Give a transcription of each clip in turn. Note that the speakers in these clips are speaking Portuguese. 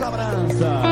cobrança.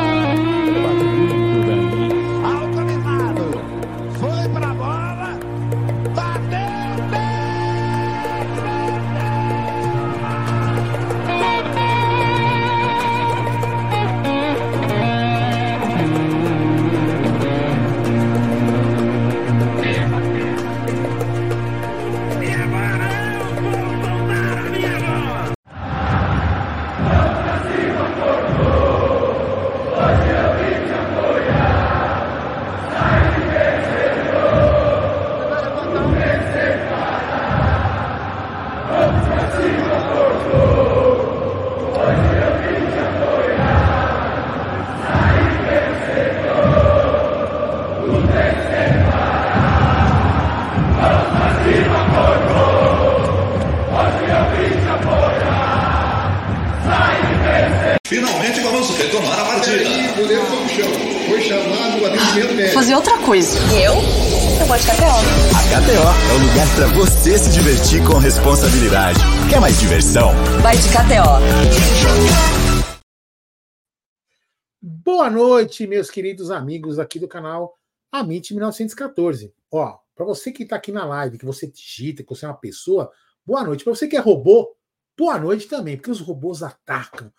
Meus queridos amigos aqui do canal Amit 1914. Ó, para você que está aqui na live, que você digita, que você é uma pessoa, boa noite. Para você que é robô, boa noite também, porque os robôs atacam.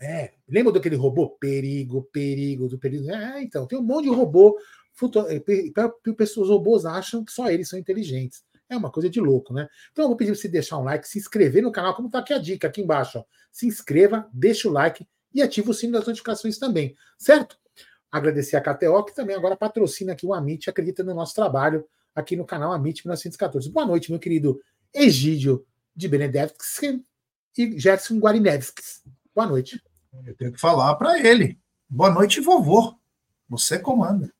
É, lembra daquele robô? Perigo, perigo, do perigo. É, então, tem um monte de robô. É, pessoas robôs acham que só eles são inteligentes. É uma coisa de louco, né? Então eu vou pedir para você deixar um like, se inscrever no canal, como está aqui a dica, aqui embaixo. Ó. Se inscreva, deixa o like e ativa o sino das notificações também, certo? Agradecer a KTO, que também agora patrocina aqui o Amit, acredita no nosso trabalho aqui no canal Amit 1914. Boa noite, meu querido Egídio de Benedevski e Gerson Guarinevskis. Boa noite. Eu tenho que falar para ele. Boa noite, vovô. Você comanda.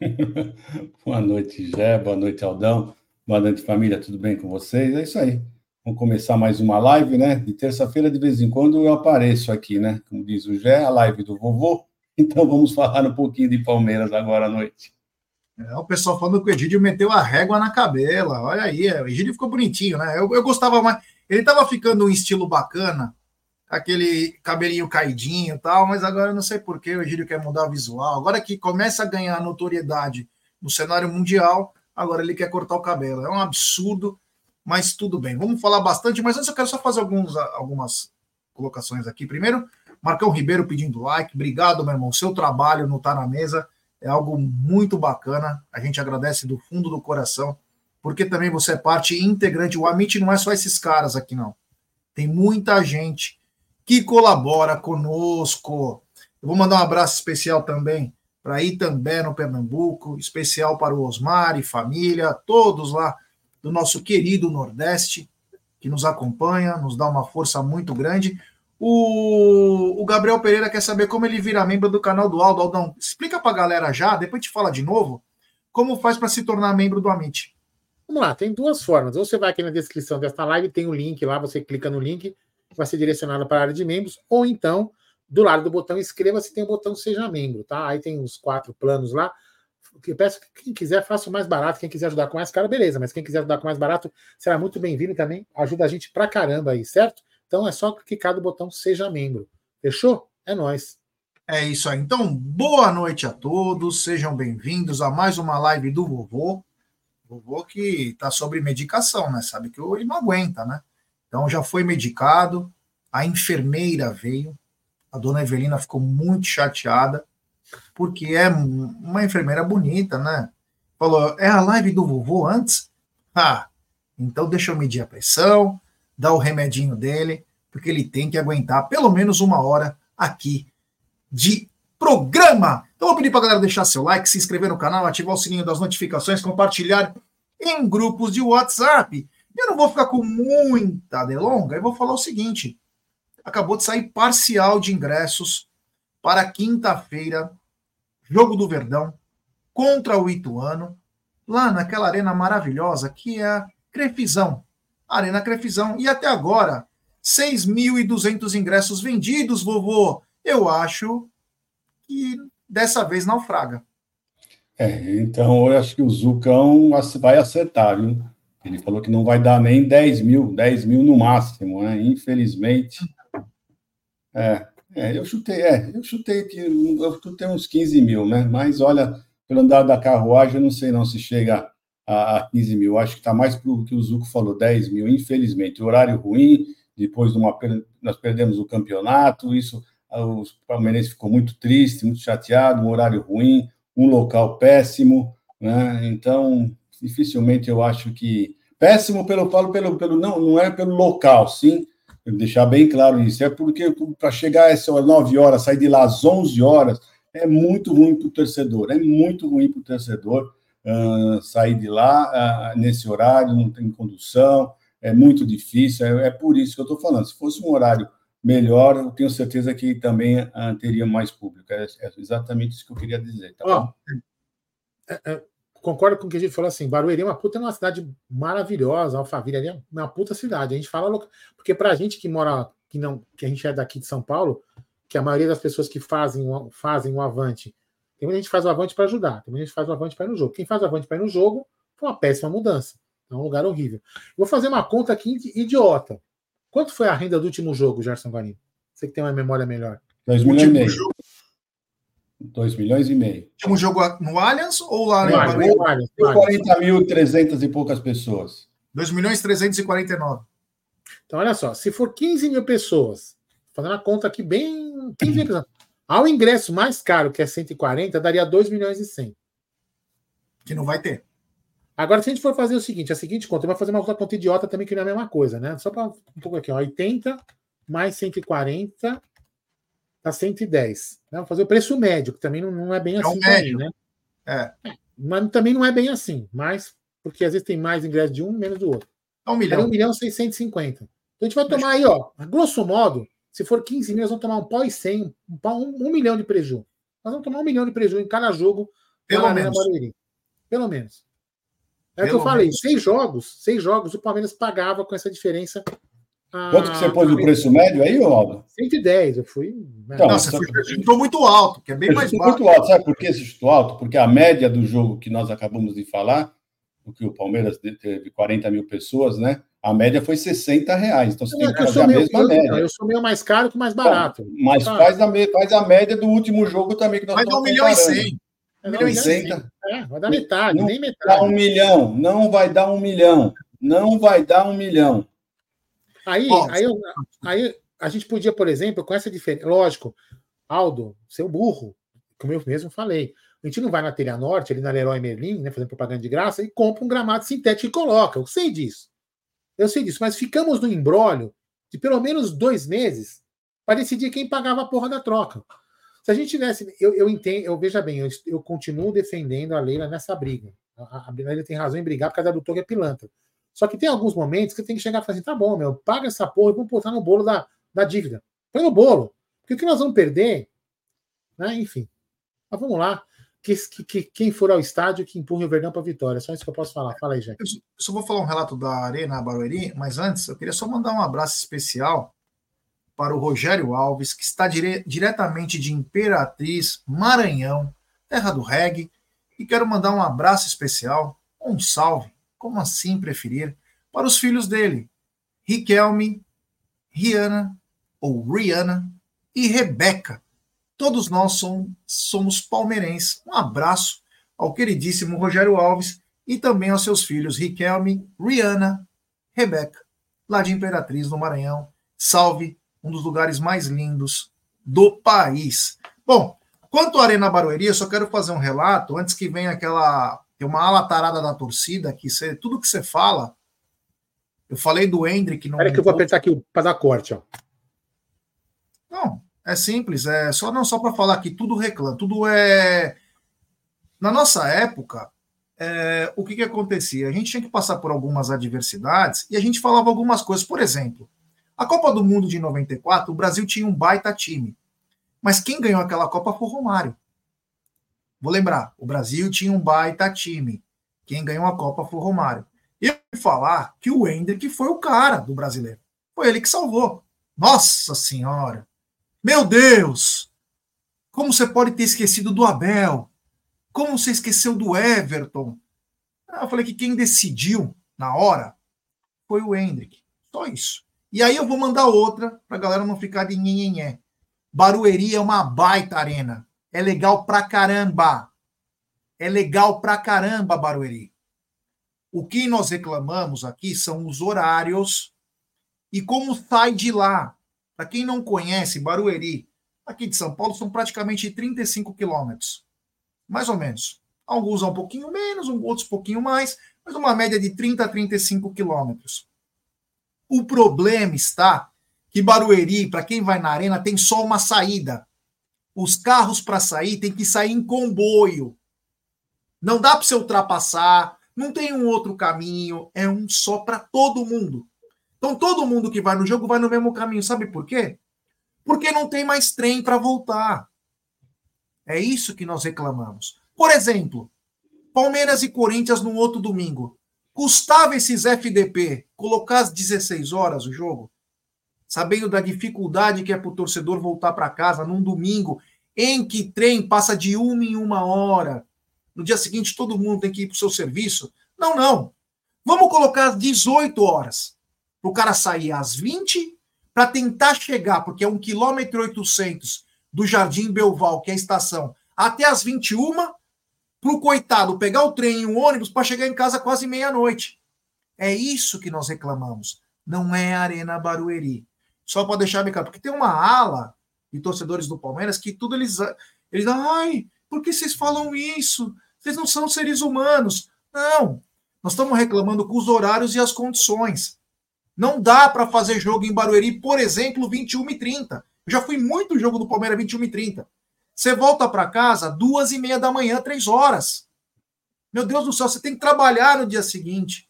boa noite, Jé. Boa noite, Aldão. Boa noite, família, tudo bem com vocês? É isso aí. Vamos começar mais uma live, né? De terça-feira, de vez em quando, eu apareço aqui, né? Como diz o Gé, a live do vovô. Então vamos falar um pouquinho de Palmeiras agora à noite. É, o pessoal falando que o Egídio meteu a régua na cabela. Olha aí, é, o Egídio ficou bonitinho, né? Eu, eu gostava mais. Ele tava ficando um estilo bacana, aquele cabelinho caidinho e tal, mas agora eu não sei por que o Egídio quer mudar o visual. Agora que começa a ganhar notoriedade no cenário mundial, agora ele quer cortar o cabelo. É um absurdo, mas tudo bem. Vamos falar bastante, mas antes eu quero só fazer alguns, algumas colocações aqui. Primeiro, Marcão Ribeiro pedindo like. Obrigado, meu irmão. Seu trabalho no Tá na Mesa é algo muito bacana. A gente agradece do fundo do coração, porque também você é parte integrante. O Amit não é só esses caras aqui, não. Tem muita gente que colabora conosco. Eu vou mandar um abraço especial também para Itambé, no Pernambuco, especial para o Osmar e família, todos lá do nosso querido Nordeste, que nos acompanha, nos dá uma força muito grande. O, o Gabriel Pereira quer saber como ele vira membro do canal do Aldo. Aldão, explica para a galera já, depois te fala de novo, como faz para se tornar membro do Amit. Vamos lá, tem duas formas. Ou você vai aqui na descrição desta live, tem o um link lá, você clica no link, vai ser direcionado para a área de membros, ou então do lado do botão inscreva-se tem o botão seja membro, tá? Aí tem os quatro planos lá. Eu peço que quem quiser faça o mais barato, quem quiser ajudar com mais caro, beleza, mas quem quiser ajudar com mais barato será muito bem-vindo também. Ajuda a gente pra caramba aí, certo? Então é só clicar no botão seja membro. Fechou? É nós. É isso aí. Então, boa noite a todos, sejam bem-vindos a mais uma live do vovô. Vovô que tá sobre medicação, né? Sabe que ele não aguenta, né? Então já foi medicado, a enfermeira veio, a dona Evelina ficou muito chateada, porque é uma enfermeira bonita, né? Falou: é a live do vovô antes? Ah, então deixa eu medir a pressão, dar o remedinho dele, porque ele tem que aguentar pelo menos uma hora aqui de programa. Então vou pedir para a galera deixar seu like, se inscrever no canal, ativar o sininho das notificações, compartilhar em grupos de WhatsApp. Eu não vou ficar com muita delonga, eu vou falar o seguinte: acabou de sair parcial de ingressos para quinta-feira, jogo do Verdão contra o Ituano, lá naquela arena maravilhosa que é a Crefizão. Arena Crefizão. E até agora, 6.200 ingressos vendidos, vovô. Eu acho que dessa vez naufraga. É, então eu acho que o Zucão vai acertar, viu? Ele falou que não vai dar nem 10 mil, 10 mil no máximo, né? Infelizmente. É, É, eu chutei, é, eu chutei, eu chutei uns 15 mil, né? Mas olha, pelo andar da carruagem, eu não sei não se chega a, a 15 mil. Acho que está mais para o que o Zuco falou, 10 mil, infelizmente. Horário ruim, depois de uma, nós perdemos o campeonato, isso o Palmeirense ficou muito triste, muito chateado, um horário ruim, um local péssimo, né? Então, dificilmente eu acho que péssimo pelo falo pelo, pelo não não é pelo local, sim, deixar bem claro isso, é porque para chegar a essas 9 horas, sair de lá às 11 horas, é muito ruim para o torcedor, é muito ruim para o torcedor uh, sair de lá uh, nesse horário, não tem condução, é muito difícil, é, é por isso que eu estou falando. Se fosse um horário melhor, eu tenho certeza que também uh, teria mais público. É, é, exatamente isso que eu queria dizer. Tá oh, é, concordo com o que a gente falou assim, Barueri é uma puta é uma cidade maravilhosa, Alphaville é uma puta cidade. A gente fala porque para a gente que mora que não que a gente é daqui de São Paulo, que a maioria das pessoas que fazem fazem o Avante, tem muita gente que faz o Avante para ajudar, tem muita gente que faz o Avante para ir no jogo. Quem faz o Avante para ir no jogo foi uma péssima mudança. É um lugar horrível. Vou fazer uma conta aqui idiota. Quanto foi a renda do último jogo, Gerson Guarino? Você que tem uma memória melhor. 2 milhões e meio. 2 milhões e meio. Último jogo no Allianz ou lá no, Allianz? No Allianz. 40 mil, 300 e poucas pessoas. 2 milhões 349. Então, olha só, se for 15 mil pessoas, fazendo a conta aqui bem. 15 mil pessoas, ao ingresso mais caro, que é 140, daria 2 milhões e 100. Que não vai ter. Agora, se a gente for fazer o seguinte, a seguinte conta, vai fazer uma outra conta idiota também, que não é a mesma coisa, né? Só para um pouco aqui, ó, 80 mais 140 dá 110. Né? Vou fazer o preço médio, que também não, não é bem é assim médio. né? É. Mas também não é bem assim, mas porque às vezes tem mais ingresso de um, menos do outro. É um milhão. É 1 milhão e 650. Então a gente vai tomar aí, ó, grosso modo, se for 15 mil, nós vamos tomar um pau e 100, um, pau, um, um milhão de prejuízo. Nós vamos tomar um milhão de prejuízo em cada jogo Pelo menos. Pelo menos. É o que eu falei, menos. seis jogos, seis jogos, o Palmeiras pagava com essa diferença. Quanto que você pôs no preço médio aí, Aldo? 110, eu fui. Né? Então, Nossa, você chutou muito alto, que é bem mais baixo. muito alto, sabe por que você chutou alto? Porque a média do jogo que nós acabamos de falar, o que o Palmeiras teve 40 mil pessoas, né? A média foi 60 reais. Então você tem que fazer a mesma eu, média. Eu sou meio mais caro que mais barato. Bom, mas faz a, faz a média do último jogo também. Que nós Mas um milhão e cem. É, milhão e cem. É, vai dar metade, não nem metade. Dá um milhão, não vai dar um milhão. Não vai dar um milhão. Aí, aí, aí a gente podia, por exemplo, com essa diferença. Lógico, Aldo, seu burro, como eu mesmo falei. A gente não vai na Telha Norte, ali na Leroy Merlin, né, fazendo propaganda de graça, e compra um gramado sintético e coloca. Eu sei disso. Eu sei disso. Mas ficamos no embrólio de pelo menos dois meses para decidir quem pagava a porra da troca. Se a gente tivesse. Eu, eu entendo, eu veja bem, eu, eu continuo defendendo a Leila nessa briga. A, a Leila tem razão em brigar por causa do Toga é pilantra. Só que tem alguns momentos que tem que chegar e falar assim: tá bom, meu, paga essa porra e vamos botar no bolo da, da dívida. Põe no bolo. Porque o que nós vamos perder, né? Enfim. Mas vamos lá. Que, que, que, quem for ao estádio que empurre o Verdão para a vitória. Só isso que eu posso falar. Fala aí, Jack. Eu só vou falar um relato da Arena Barueri, mas antes eu queria só mandar um abraço especial para o Rogério Alves, que está dire diretamente de Imperatriz, Maranhão, terra do reggae, e quero mandar um abraço especial, um salve, como assim preferir, para os filhos dele, Riquelme, Rihanna, ou Rihanna, e Rebeca. Todos nós somos, somos palmeirenses. Um abraço ao queridíssimo Rogério Alves e também aos seus filhos Riquelme, Rihanna, Rebeca, lá de Imperatriz, no Maranhão. Salve um dos lugares mais lindos do país. Bom, quanto à Arena Barueri, eu só quero fazer um relato antes que venha aquela. Tem uma ala tarada da torcida que tudo que você fala. Eu falei do Hendrick. Não Espera que eu vou apertar aqui para dar corte. Ó. Não, é simples. É só não só para falar que tudo reclama, tudo é. Na nossa época, é, o que, que acontecia? A gente tinha que passar por algumas adversidades e a gente falava algumas coisas. Por exemplo, a Copa do Mundo de 94, o Brasil tinha um baita time. Mas quem ganhou aquela Copa foi o Romário. Vou lembrar, o Brasil tinha um baita time. Quem ganhou a Copa foi o Romário. E eu falar que o Hendrick foi o cara do brasileiro. Foi ele que salvou. Nossa Senhora! Meu Deus! Como você pode ter esquecido do Abel? Como você esqueceu do Everton? Eu falei que quem decidiu na hora foi o Hendrick. Só isso. E aí eu vou mandar outra para a galera não ficar de nhenhenhé. Barueri é uma baita arena. É legal pra caramba. É legal pra caramba, Barueri. O que nós reclamamos aqui são os horários e como sai de lá. Para quem não conhece, Barueri, aqui de São Paulo, são praticamente 35 quilômetros. Mais ou menos. Alguns um pouquinho menos, outros um pouquinho mais, mas uma média de 30 a 35 quilômetros. O problema está que Barueri, para quem vai na arena, tem só uma saída. Os carros para sair tem que sair em comboio. Não dá para você ultrapassar, não tem um outro caminho, é um só para todo mundo. Então todo mundo que vai no jogo vai no mesmo caminho. Sabe por quê? Porque não tem mais trem para voltar. É isso que nós reclamamos. Por exemplo, Palmeiras e Corinthians no outro domingo. Custava esses FDP colocar às 16 horas o jogo? Sabendo da dificuldade que é para o torcedor voltar para casa num domingo em que trem passa de uma em uma hora. No dia seguinte todo mundo tem que ir para o seu serviço. Não, não. Vamos colocar às 18 horas. Para o cara sair às 20 para tentar chegar, porque é um quilômetro e 800 do Jardim Belval, que é a estação, até às 21 para o coitado pegar o trem e o ônibus para chegar em casa quase meia-noite. É isso que nós reclamamos. Não é Arena Barueri. Só para deixar bem claro, porque tem uma ala de torcedores do Palmeiras que tudo eles. Eles ai, por que vocês falam isso? Vocês não são seres humanos. Não. Nós estamos reclamando com os horários e as condições. Não dá para fazer jogo em Barueri, por exemplo, 21 e 30. Eu já fui muito jogo do Palmeiras 21 e 30. Você volta para casa duas e meia da manhã, três horas. Meu Deus do céu, você tem que trabalhar no dia seguinte.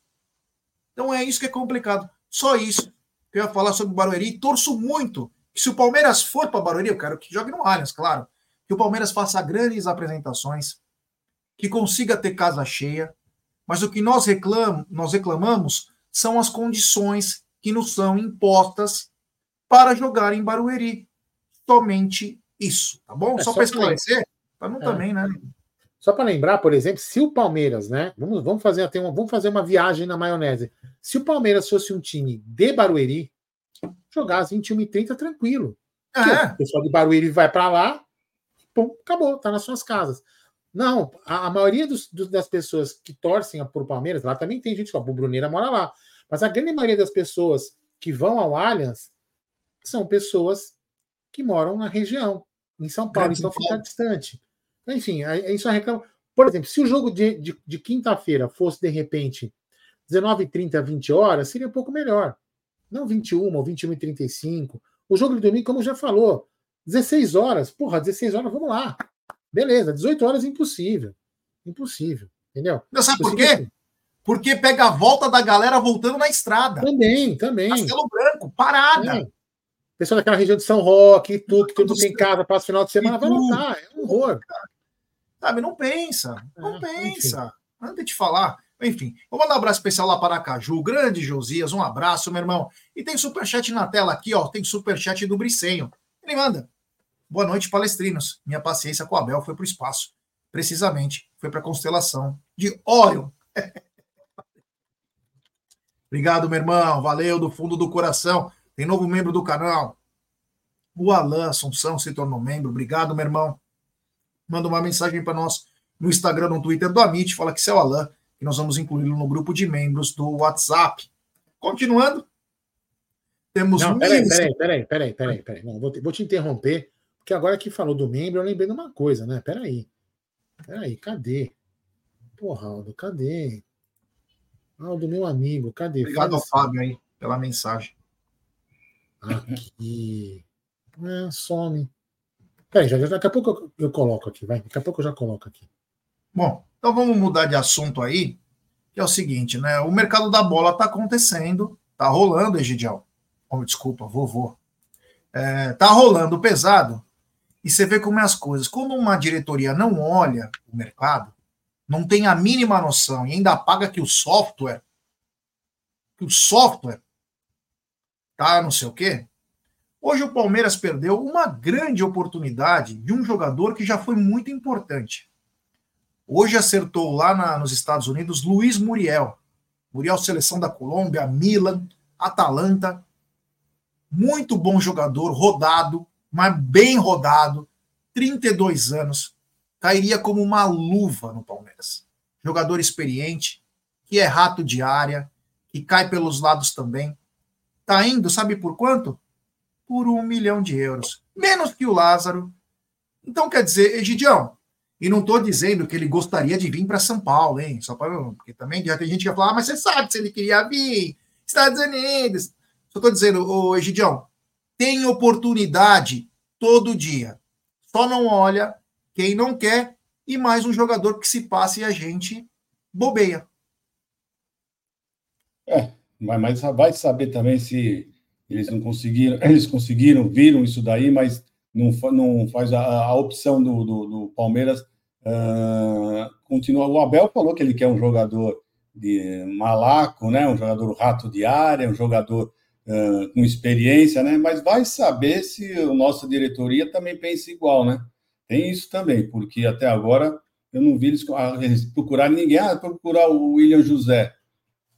Então é isso que é complicado. Só isso que eu ia falar sobre o Barueri. Torço muito que se o Palmeiras for para Barueri, eu quero que jogue no Allianz, claro. Que o Palmeiras faça grandes apresentações, que consiga ter casa cheia. Mas o que nós, reclam, nós reclamamos são as condições que nos são impostas para jogar em Barueri. Somente isso, tá bom? É, só, só para esclarecer, para não é. também, né? Só para lembrar, por exemplo, se o Palmeiras, né? Vamos, vamos, fazer, até uma, vamos fazer uma viagem na maionese. Se o Palmeiras fosse um time de Barueri, jogar às 21h30 tranquilo. É. O pessoal de Barueri vai para lá, pum, acabou, tá nas suas casas. Não, a, a maioria dos, das pessoas que torcem por Palmeiras, lá também tem gente, ó, o Bruneira mora lá. Mas a grande maioria das pessoas que vão ao Allianz são pessoas que moram na região em São Paulo, então fica distante. Enfim, aí só reclama. Por exemplo, se o jogo de, de, de quinta-feira fosse, de repente, 19h30, 20 horas, seria um pouco melhor. Não 21 ou 21 h 35 O jogo de domingo, como já falou, 16 horas. Porra, 16 horas, vamos lá. Beleza, 18 horas impossível. Impossível. Entendeu? Não sabe por quê? Porque pega a volta da galera voltando na estrada. Também, também. Castelo Branco, parada. Também pessoal daquela região de São Roque, Itu, que todo mundo tem casa, passa final de semana, vai lotar. É um horror. Sabe, não pensa. Não é, pensa. Enfim. De falar. Enfim, vou mandar um abraço especial lá para Caju, grande Josias, um abraço, meu irmão. E tem superchat na tela aqui, ó. Tem superchat do Bricenho. Ele manda. Boa noite, palestrinos. Minha paciência com o Abel foi para o espaço. Precisamente, foi para a constelação de Orion. Obrigado, meu irmão. Valeu do fundo do coração. Tem novo membro do canal. O Alan Assunção se tornou membro. Obrigado, meu irmão. Manda uma mensagem para nós no Instagram, no Twitter do Amit. Fala que você é o Alan, e nós vamos incluí-lo no grupo de membros do WhatsApp. Continuando. Temos. Não, peraí, peraí, peraí, peraí, peraí, peraí. Não, vou, te, vou te interromper, porque agora que falou do membro, eu lembrei de uma coisa, né? Peraí. Peraí, cadê? Porra, Aldo, cadê? Aldo, meu amigo, cadê? Obrigado ao Fábio aí pela mensagem. Aqui. É, some. Peraí, já, daqui a pouco eu, eu, coloco aqui, vai. Daqui a pouco eu já coloco aqui. Bom, então vamos mudar de assunto aí, que é o seguinte, né? O mercado da bola tá acontecendo, tá rolando, Egidial. Oh, desculpa, vovô. É, tá rolando pesado. E você vê como é as coisas. Quando uma diretoria não olha o mercado, não tem a mínima noção e ainda paga que o software, que o software tá, não sei o quê. Hoje o Palmeiras perdeu uma grande oportunidade de um jogador que já foi muito importante. Hoje acertou lá na, nos Estados Unidos Luiz Muriel. Muriel, seleção da Colômbia, Milan, Atalanta. Muito bom jogador, rodado, mas bem rodado, 32 anos, cairia como uma luva no Palmeiras. Jogador experiente, que é rato de área, que cai pelos lados também. Tá indo, sabe por quanto? Por um milhão de euros. Menos que o Lázaro. Então, quer dizer, Egidião, e não estou dizendo que ele gostaria de vir para São Paulo, hein? Só para porque também já tem gente que vai falar, ah, mas você sabe se ele queria vir, Estados Unidos. Só estou dizendo, ô Egidião, tem oportunidade todo dia. Só não olha quem não quer e mais um jogador que se passe e a gente bobeia. É, mas vai saber também se eles não conseguiram, eles conseguiram, viram isso daí, mas não, não faz a, a opção do, do, do Palmeiras Uh, continua. O Abel falou que ele quer um jogador de malaco, né? Um jogador rato de área, um jogador com experiência, né? Mas vai saber se a nossa diretoria também pensa igual, né? Tem isso também, porque até agora eu não vi eles, eles procurarem ninguém. Ah, procurar o William José.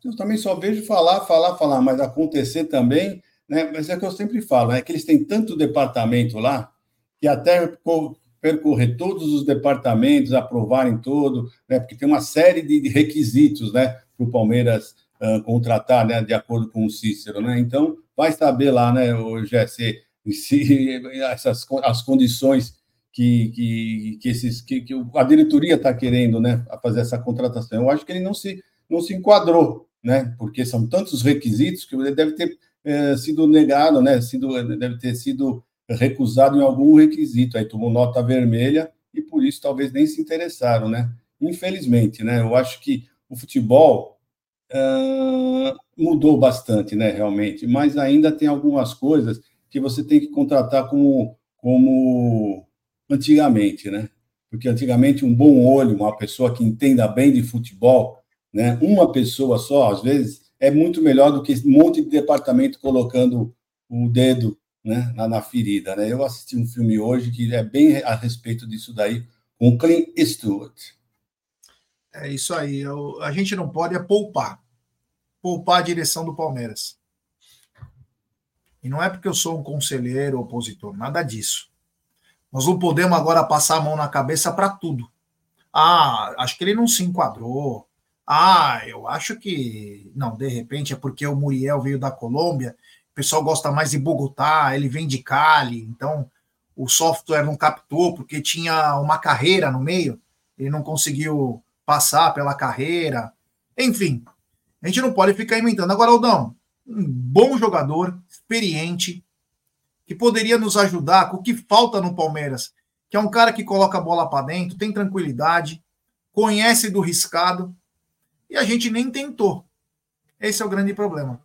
Eu também só vejo falar, falar, falar, mas acontecer também, né? Mas é que eu sempre falo, é que eles têm tanto departamento lá que até percorrer todos os departamentos, aprovarem todo, né, porque tem uma série de, requisitos né, para o Palmeiras contratar, né, de acordo com o Cícero. Né? Então, vai saber lá, né, o GC, se essas, as condições que, que, que, esses, que, que a diretoria está querendo né, fazer essa contratação. Eu acho que ele não se, não se enquadrou, né, porque são tantos requisitos que ele deve ter é, sido negado, né, sido, deve ter sido recusado em algum requisito, aí tomou nota vermelha e por isso talvez nem se interessaram, né? Infelizmente, né? Eu acho que o futebol uh, mudou bastante, né? Realmente, mas ainda tem algumas coisas que você tem que contratar como, como antigamente, né? Porque antigamente um bom olho, uma pessoa que entenda bem de futebol, né? Uma pessoa só, às vezes, é muito melhor do que um monte de departamento colocando o dedo né, na, na, ferida. Né? Eu assisti um filme hoje que é bem a respeito disso daí, com Clint Eastwood. É isso aí. Eu, a gente não pode é poupar. Poupar a direção do Palmeiras. E não é porque eu sou um conselheiro opositor, nada disso. Nós não podemos agora passar a mão na cabeça para tudo. Ah, acho que ele não se enquadrou. Ah, eu acho que. Não, de repente é porque o Muriel veio da Colômbia o pessoal gosta mais de Bogotá, ele vem de Cali, então o software não captou porque tinha uma carreira no meio, ele não conseguiu passar pela carreira. Enfim, a gente não pode ficar inventando. Agora, Aldão, um bom jogador, experiente, que poderia nos ajudar com o que falta no Palmeiras, que é um cara que coloca a bola para dentro, tem tranquilidade, conhece do riscado, e a gente nem tentou. Esse é o grande problema.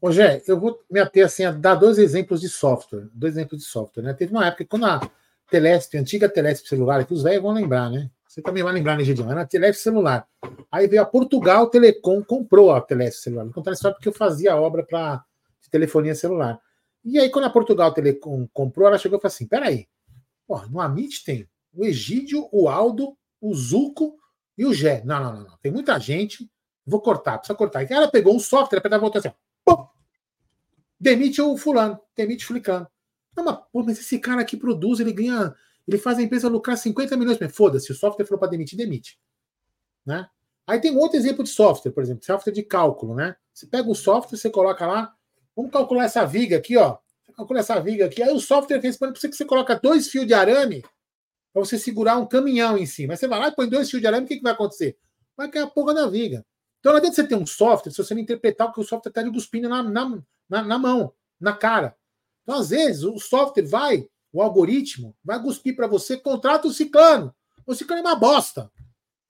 Ô, Gé, eu vou me ater assim, a dar dois exemplos de software. Dois exemplos de software, né? Teve uma época quando a Telesp, a antiga Telesp celular, que os velhos vão lembrar, né? Você também vai lembrar, né, Gideon? Era a Telesp celular. Aí veio a Portugal Telecom, comprou a Telesp celular. Vou contar a história porque eu fazia obra para telefonia celular. E aí, quando a Portugal Telecom comprou, ela chegou e falou assim: peraí, porra, no Amit tem o Egídio, o Aldo, o Zuco e o Gé. Não, não, não, não. Tem muita gente. Vou cortar, precisa cortar. E ela pegou um software, ela voltou assim, pum, demite o fulano, demite o flicano. Não, mas, pô, mas esse cara aqui produz, ele ganha, ele faz a empresa lucrar 50 milhões. Foda-se, o software falou para demitir, demite. Né? Aí tem outro exemplo de software, por exemplo, software de cálculo, né? Você pega o software, você coloca lá, vamos calcular essa viga aqui, ó. Calcula essa viga aqui, aí o software responde para você que você coloca dois fios de arame para você segurar um caminhão em cima. Aí você vai lá e põe dois fios de arame, o que, que vai acontecer? Vai cair a porra da viga. Então não adianta você ter um software se você não interpretar o que o software está lhe cuspindo na, na, na, na mão, na cara. Então, às vezes, o software vai, o algoritmo, vai cuspir para você, contrata o ciclano. O ciclano é uma bosta.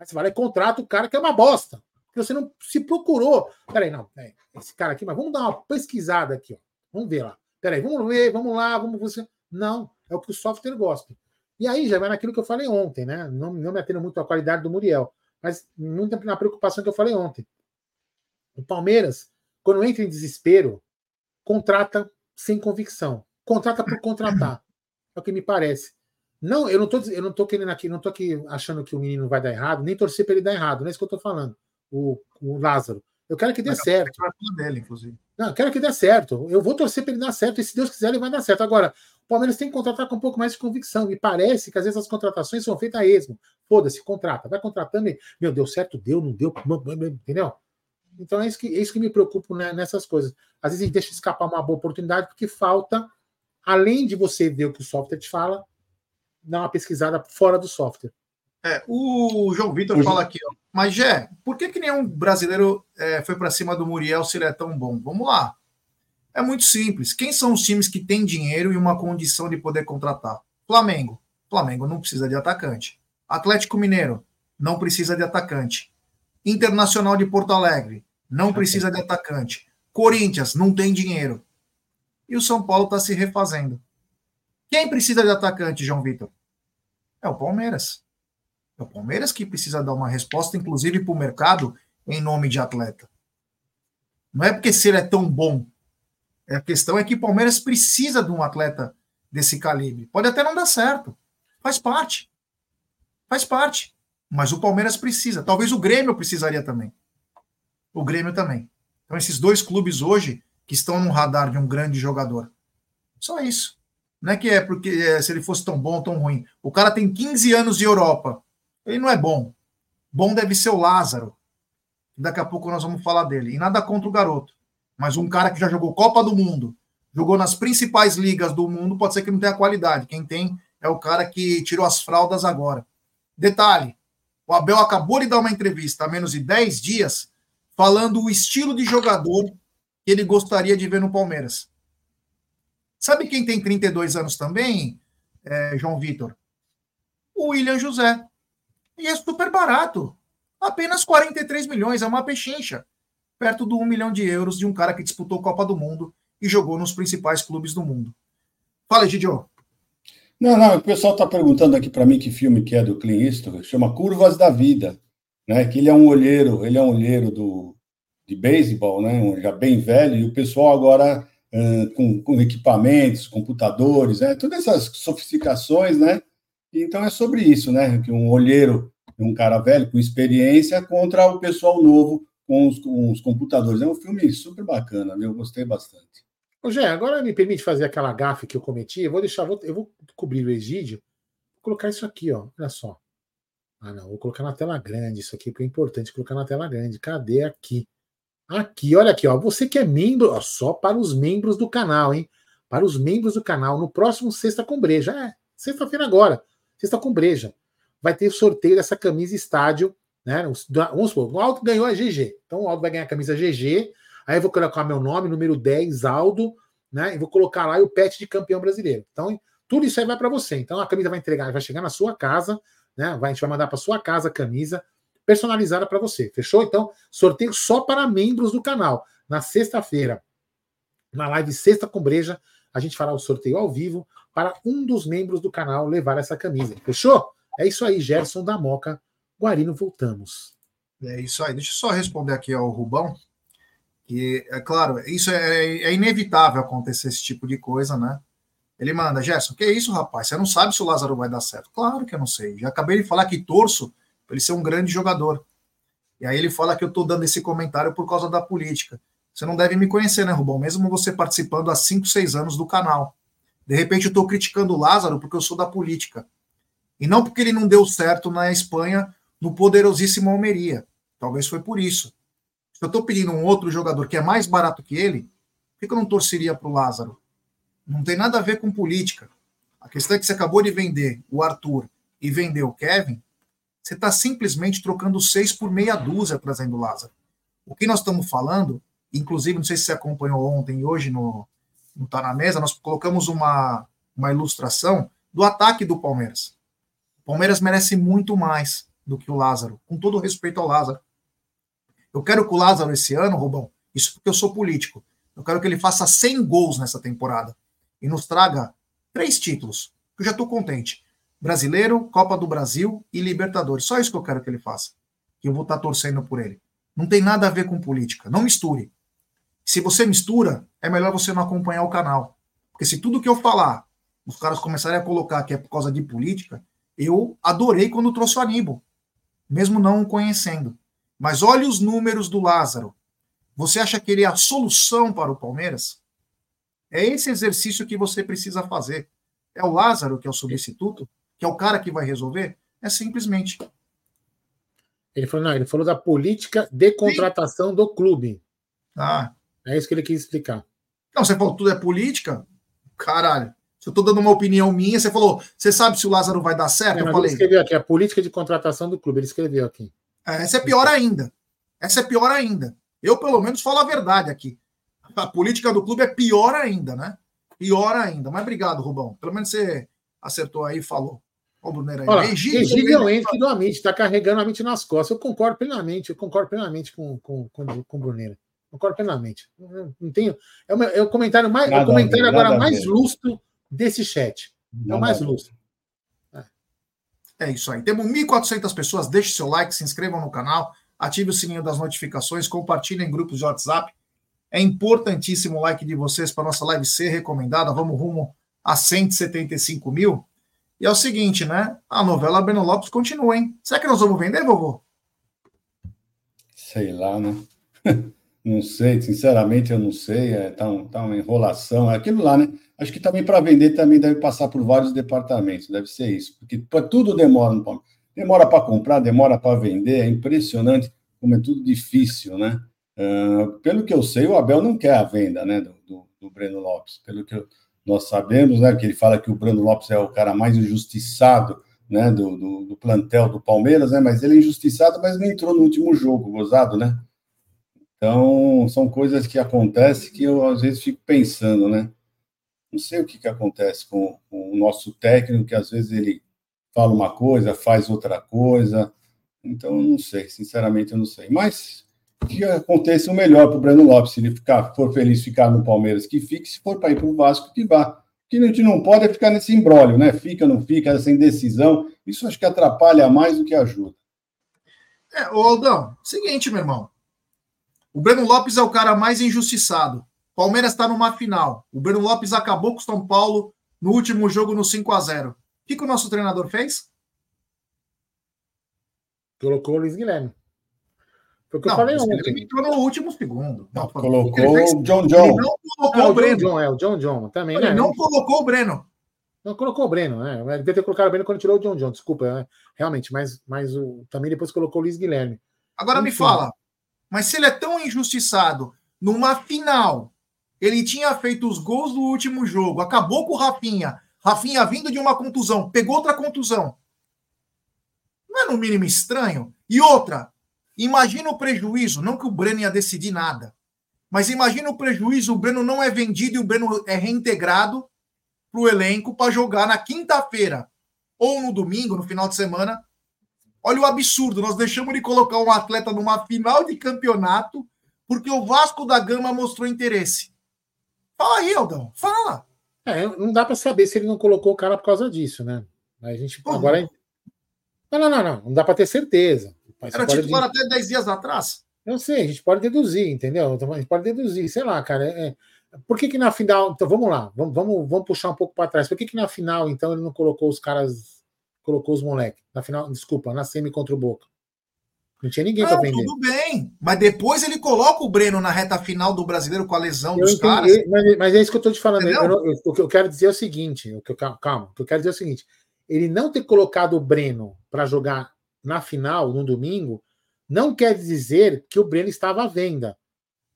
Aí você vai lá e contrata o cara que é uma bosta. Porque você não se procurou. Peraí, não, esse cara aqui, mas vamos dar uma pesquisada aqui, ó. Vamos ver lá. Peraí, vamos ver, vamos lá, vamos você. Não, é o que o software gosta. E aí já vai naquilo que eu falei ontem, né? Não, não me atendo muito à qualidade do Muriel, mas muito na preocupação que eu falei ontem. O Palmeiras, quando entra em desespero, contrata sem convicção. Contrata por contratar. É o que me parece. Não, eu não tô, eu não tô querendo aqui, não tô aqui achando que o menino vai dar errado, nem torcer para ele dar errado. Não é isso que eu tô falando. O, o Lázaro. Eu quero que dê certo. Dele, inclusive. Não, eu quero que dê certo. Eu vou torcer para ele dar certo, e se Deus quiser, ele vai dar certo. Agora, O Palmeiras tem que contratar com um pouco mais de convicção. E parece que às vezes as contratações são feitas a esmo. Foda-se, contrata. Vai contratando e, meu, deu certo, deu, não deu, entendeu? Então é isso que, é isso que me preocupa né, nessas coisas. Às vezes a gente deixa escapar uma boa oportunidade porque falta, além de você ver o que o software te fala, dar uma pesquisada fora do software. É, o João Vitor fala aqui, ó, mas Jé, por que, que nenhum brasileiro é, foi para cima do Muriel se ele é tão bom? Vamos lá. É muito simples. Quem são os times que têm dinheiro e uma condição de poder contratar? Flamengo. Flamengo não precisa de atacante. Atlético Mineiro não precisa de atacante. Internacional de Porto Alegre não precisa de atacante. Corinthians não tem dinheiro. E o São Paulo está se refazendo. Quem precisa de atacante, João Vitor? É o Palmeiras. É o Palmeiras que precisa dar uma resposta, inclusive para o mercado, em nome de atleta. Não é porque se ele é tão bom. A questão é que o Palmeiras precisa de um atleta desse calibre. Pode até não dar certo. Faz parte. Faz parte. Mas o Palmeiras precisa. Talvez o Grêmio precisaria também. O Grêmio também. Então, esses dois clubes hoje que estão no radar de um grande jogador. Só isso. Não é que é porque é, se ele fosse tão bom, tão ruim. O cara tem 15 anos de Europa. Ele não é bom. Bom deve ser o Lázaro. Daqui a pouco nós vamos falar dele. E nada contra o garoto. Mas um cara que já jogou Copa do Mundo, jogou nas principais ligas do mundo, pode ser que não tenha qualidade. Quem tem é o cara que tirou as fraldas agora. Detalhe: o Abel acabou de dar uma entrevista há menos de 10 dias falando o estilo de jogador que ele gostaria de ver no Palmeiras. Sabe quem tem 32 anos também, é, João Vitor? O William José. E é super barato. Apenas 43 milhões, é uma pechincha. Perto do 1 milhão de euros de um cara que disputou Copa do Mundo e jogou nos principais clubes do mundo. Fala, Gidio. Não, não, o pessoal está perguntando aqui para mim que filme que é do Clint Eastwood, chama Curvas da Vida, né? Que ele é um olheiro, ele é um olheiro do, de beisebol, né? Já bem velho, e o pessoal agora com, com, equipamentos, computadores, né? Todas essas sofisticações, né? Então é sobre isso, né? Que um olheiro, um cara velho com experiência contra o pessoal novo com os, com os computadores. É um filme super bacana, eu gostei bastante. Ô, Gé, agora me permite fazer aquela gafe que eu cometi. Eu vou deixar, vou, eu vou cobrir o Egídio, vou colocar isso aqui, ó. Olha só. Ah, não, vou colocar na tela grande isso aqui, porque é importante colocar na tela grande. Cadê aqui? Aqui, olha aqui, ó. Você que é membro, ó, só para os membros do canal, hein? Para os membros do canal, no próximo Sexta com Breja. É, sexta-feira agora. Sexta com Breja. Vai ter sorteio dessa camisa estádio, né? Vamos supor, o Aldo ganhou a GG. Então o Aldo vai ganhar a camisa GG. Aí eu vou colocar meu nome, número 10, Aldo, né? E vou colocar lá o pet de campeão brasileiro. Então, tudo isso aí vai para você. Então a camisa vai entregar, vai chegar na sua casa, né? Vai, a gente vai mandar para sua casa a camisa personalizada para você. Fechou? Então, sorteio só para membros do canal. Na sexta-feira, na live Sexta com Breja, a gente fará o sorteio ao vivo para um dos membros do canal levar essa camisa. Fechou? É isso aí, Gerson da Moca. Guarino, voltamos. É isso aí. Deixa eu só responder aqui ao Rubão. Que, é claro, isso é, é inevitável acontecer esse tipo de coisa, né? Ele manda, Gerson, que é isso, rapaz? Você não sabe se o Lázaro vai dar certo? Claro que eu não sei. Já acabei de falar que torço para ele ser um grande jogador. E aí ele fala que eu estou dando esse comentário por causa da política. Você não deve me conhecer, né, Rubão? Mesmo você participando há 5, 6 anos do canal. De repente eu estou criticando o Lázaro porque eu sou da política. E não porque ele não deu certo na Espanha no poderosíssimo Almeria. Talvez foi por isso. Se eu estou pedindo um outro jogador que é mais barato que ele, por que eu não torceria para o Lázaro? Não tem nada a ver com política. A questão é que você acabou de vender o Arthur e vender o Kevin, você está simplesmente trocando seis por meia dúzia trazendo Lázaro. O que nós estamos falando, inclusive, não sei se você acompanhou ontem e hoje no, no Tá na Mesa, nós colocamos uma, uma ilustração do ataque do Palmeiras. O Palmeiras merece muito mais do que o Lázaro, com todo respeito ao Lázaro. Eu quero que o Lázaro esse ano, Rubão, isso porque eu sou político, eu quero que ele faça 100 gols nessa temporada e nos traga três títulos, que eu já estou contente. Brasileiro, Copa do Brasil e Libertadores. Só isso que eu quero que ele faça. Que eu vou estar torcendo por ele. Não tem nada a ver com política. Não misture. Se você mistura, é melhor você não acompanhar o canal. Porque se tudo que eu falar, os caras começarem a colocar que é por causa de política, eu adorei quando trouxe o Aníbal, mesmo não o conhecendo. Mas olhe os números do Lázaro. Você acha que ele é a solução para o Palmeiras? É esse exercício que você precisa fazer. É o Lázaro que é o substituto? Que é o cara que vai resolver? É simplesmente. Ele falou, não, ele falou da política de contratação Sim. do clube. Ah. É isso que ele quis explicar. Não, você falou tudo é política? Caralho. Se eu estou dando uma opinião minha, você falou, você sabe se o Lázaro vai dar certo? É, eu falei. Ele escreveu aqui, a política de contratação do clube, ele escreveu aqui. É, essa é pior ainda. Essa é pior ainda. Eu, pelo menos, falo a verdade aqui. A política do clube é pior ainda, né? Pior ainda. Mas obrigado, Rubão. Pelo menos você acertou aí e falou. Olha Egídio ente do Amit, está carregando a Amit nas costas. Eu concordo plenamente, eu concordo plenamente com, com, com, com o Brunner. Concordo plenamente. Não tenho. É o, é o comentário mais, é o comentário agora mais lustro desse chat. É o mais lustro. É. é isso aí. Temos 1.400 pessoas. Deixe seu like, se inscrevam no canal, ative o sininho das notificações, compartilhem em grupos de WhatsApp. É importantíssimo o like de vocês para nossa live ser recomendada. Vamos rumo a 175 mil. E é o seguinte, né? A novela Breno Lopes continua, hein? Será que nós vamos vender, vovô? Sei lá, né? Não sei, sinceramente eu não sei, é, tá, um, tá uma enrolação, é aquilo lá, né? Acho que também para vender também deve passar por vários departamentos, deve ser isso, porque tudo demora no Palmeiras. Demora para comprar, demora para vender, é impressionante como é tudo difícil, né? Uh, pelo que eu sei, o Abel não quer a venda, né, do, do, do Breno Lopes. Pelo que nós sabemos, né, que ele fala que o Breno Lopes é o cara mais injustiçado, né, do, do, do plantel do Palmeiras, né, mas ele é injustiçado, mas não entrou no último jogo, gozado, né? Então, são coisas que acontecem que eu, às vezes, fico pensando, né? Não sei o que, que acontece com, com o nosso técnico, que às vezes ele fala uma coisa, faz outra coisa. Então, não sei, sinceramente, eu não sei. Mas que aconteça o melhor para o Breno Lopes. Se ele ficar, for feliz ficar no Palmeiras, que fique. Se for para ir para o Vasco, que vá. O que a gente não pode é ficar nesse embrólio, né? Fica, não fica, essa indecisão. Isso acho que atrapalha mais do que ajuda. É, ô Aldão, seguinte, meu irmão. O Breno Lopes é o cara mais injustiçado. Palmeiras está numa final. O Breno Lopes acabou com o São Paulo no último jogo no 5 a 0 O que, que o nosso treinador fez? Colocou o Luiz Guilherme. Foi o que não, eu falei ontem. Ele entrou no último segundo. Não, colocou o John John. Ele não colocou ah, o, o Breno. John, é, o John John também. Ele né? não colocou o Breno. Não colocou o Breno, né? Ele devia ter colocado o Breno quando tirou o John John, desculpa, né? realmente, mas, mas o, também depois colocou o Luiz Guilherme. Agora Enfim. me fala, mas se ele é tão injustiçado, numa final, ele tinha feito os gols do último jogo, acabou com o Rafinha, Rafinha vindo de uma contusão, pegou outra contusão. Não é no mínimo estranho? E outra, imagina o prejuízo, não que o Breno ia decidir nada, mas imagina o prejuízo, o Breno não é vendido e o Breno é reintegrado para o elenco para jogar na quinta-feira ou no domingo, no final de semana, Olha o absurdo, nós deixamos de colocar um atleta numa final de campeonato porque o Vasco da Gama mostrou interesse. Fala aí, Aldão, fala. É, não dá para saber se ele não colocou o cara por causa disso, né? A gente agora. Não, não, não, não, não dá para ter certeza. Mas Era titular até 10 dias atrás. Eu sei, a gente pode deduzir, entendeu? Então, a gente pode deduzir, sei lá, cara. É... Por que, que na final. Então vamos lá, vamos, vamos, vamos puxar um pouco para trás. Por que, que na final, então, ele não colocou os caras colocou os moleques. Na final, desculpa, na semi contra o Boca. Não tinha ninguém para vender. Tudo bem, mas depois ele coloca o Breno na reta final do brasileiro com a lesão eu dos entendi, caras. Mas, mas, é isso que eu estou te falando. Eu, eu, o que eu quero dizer é o seguinte: o que eu, calma, o que eu quero dizer é o seguinte: ele não ter colocado o Breno para jogar na final, no domingo, não quer dizer que o Breno estava à venda.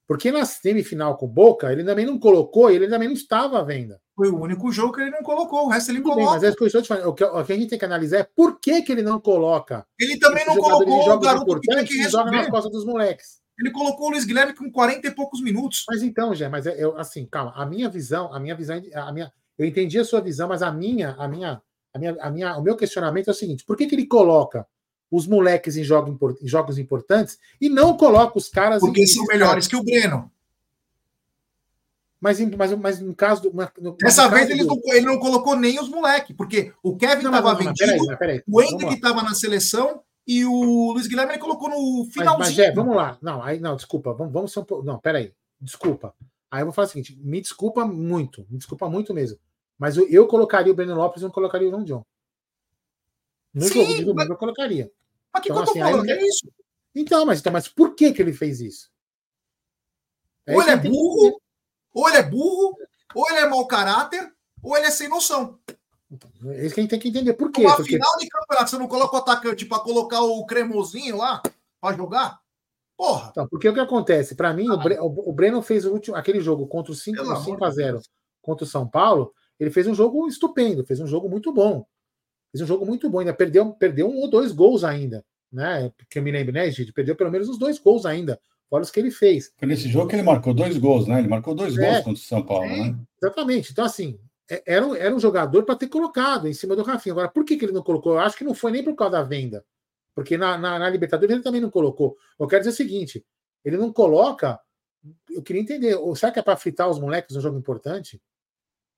Porque na semifinal com o Boca, ele também não colocou, ele também não estava à venda. Foi o único jogo que ele não colocou, o resto ele Tudo coloca. Bem, mas é isso que eu estou te falando. O que, o que, a gente tem que analisar é por que, que ele não coloca. Ele também não colocou o garoto que, que joga nas costas dos moleques. Ele colocou o Luiz Guilherme com 40 e poucos minutos. Mas então, Gé, mas é, eu, assim, calma, a minha visão, a minha visão, a minha, eu entendi a sua visão, mas a minha, a minha, a minha, a minha o meu questionamento é o seguinte: por que, que ele coloca os moleques em, jogo, em jogos importantes e não coloca os caras. Porque em, são melhores que o Breno. Mas, mas, mas no caso do. No, Dessa vez ele, do... não, ele não colocou nem os moleques, porque o Kevin estava vendido, peraí, peraí, o Hendrick estava na seleção e o Luiz Guilherme ele colocou no finalzinho. Mas, mas é, vamos lá. Não, aí, não, desculpa, vamos, vamos ser um pouco. Não, peraí, desculpa. Aí eu vou falar o seguinte: me desculpa muito, me desculpa muito mesmo. Mas eu, eu colocaria o Breno Lopes e não colocaria o João John. No Sim, jogo de domingo mas... eu colocaria. Que então, que eu tô assim, falando? Aí... É isso. Então, mas, então, mas por que, que ele fez isso? É ou ele é burro, ou ele é burro, ou ele é mau caráter, ou ele é sem noção. É isso que a gente tem que entender. Por quê? Uma Porque... final de campeonato, você não coloca o atacante para colocar o cremosinho lá para jogar? Porra! Então, porque o que acontece? Para mim, ah, o Breno fez o último, aquele jogo contra o 5, 5 a 0 contra o São Paulo. Ele fez um jogo estupendo, fez um jogo muito bom. Fez um jogo muito bom, ainda perdeu, perdeu um ou dois gols ainda, né? Que eu me lembro, né, gente? Perdeu pelo menos os dois gols ainda, fora os que ele fez. Foi nesse jogo que ele marcou dois gols, né? Ele marcou dois é, gols contra o São Paulo, né? Exatamente. Então, assim, é, era, um, era um jogador para ter colocado em cima do Rafinha. Agora, por que, que ele não colocou? Eu acho que não foi nem por causa da venda. Porque na, na, na Libertadores ele também não colocou. Eu quero dizer o seguinte: ele não coloca. Eu queria entender. Será que é para fritar os moleques no jogo importante?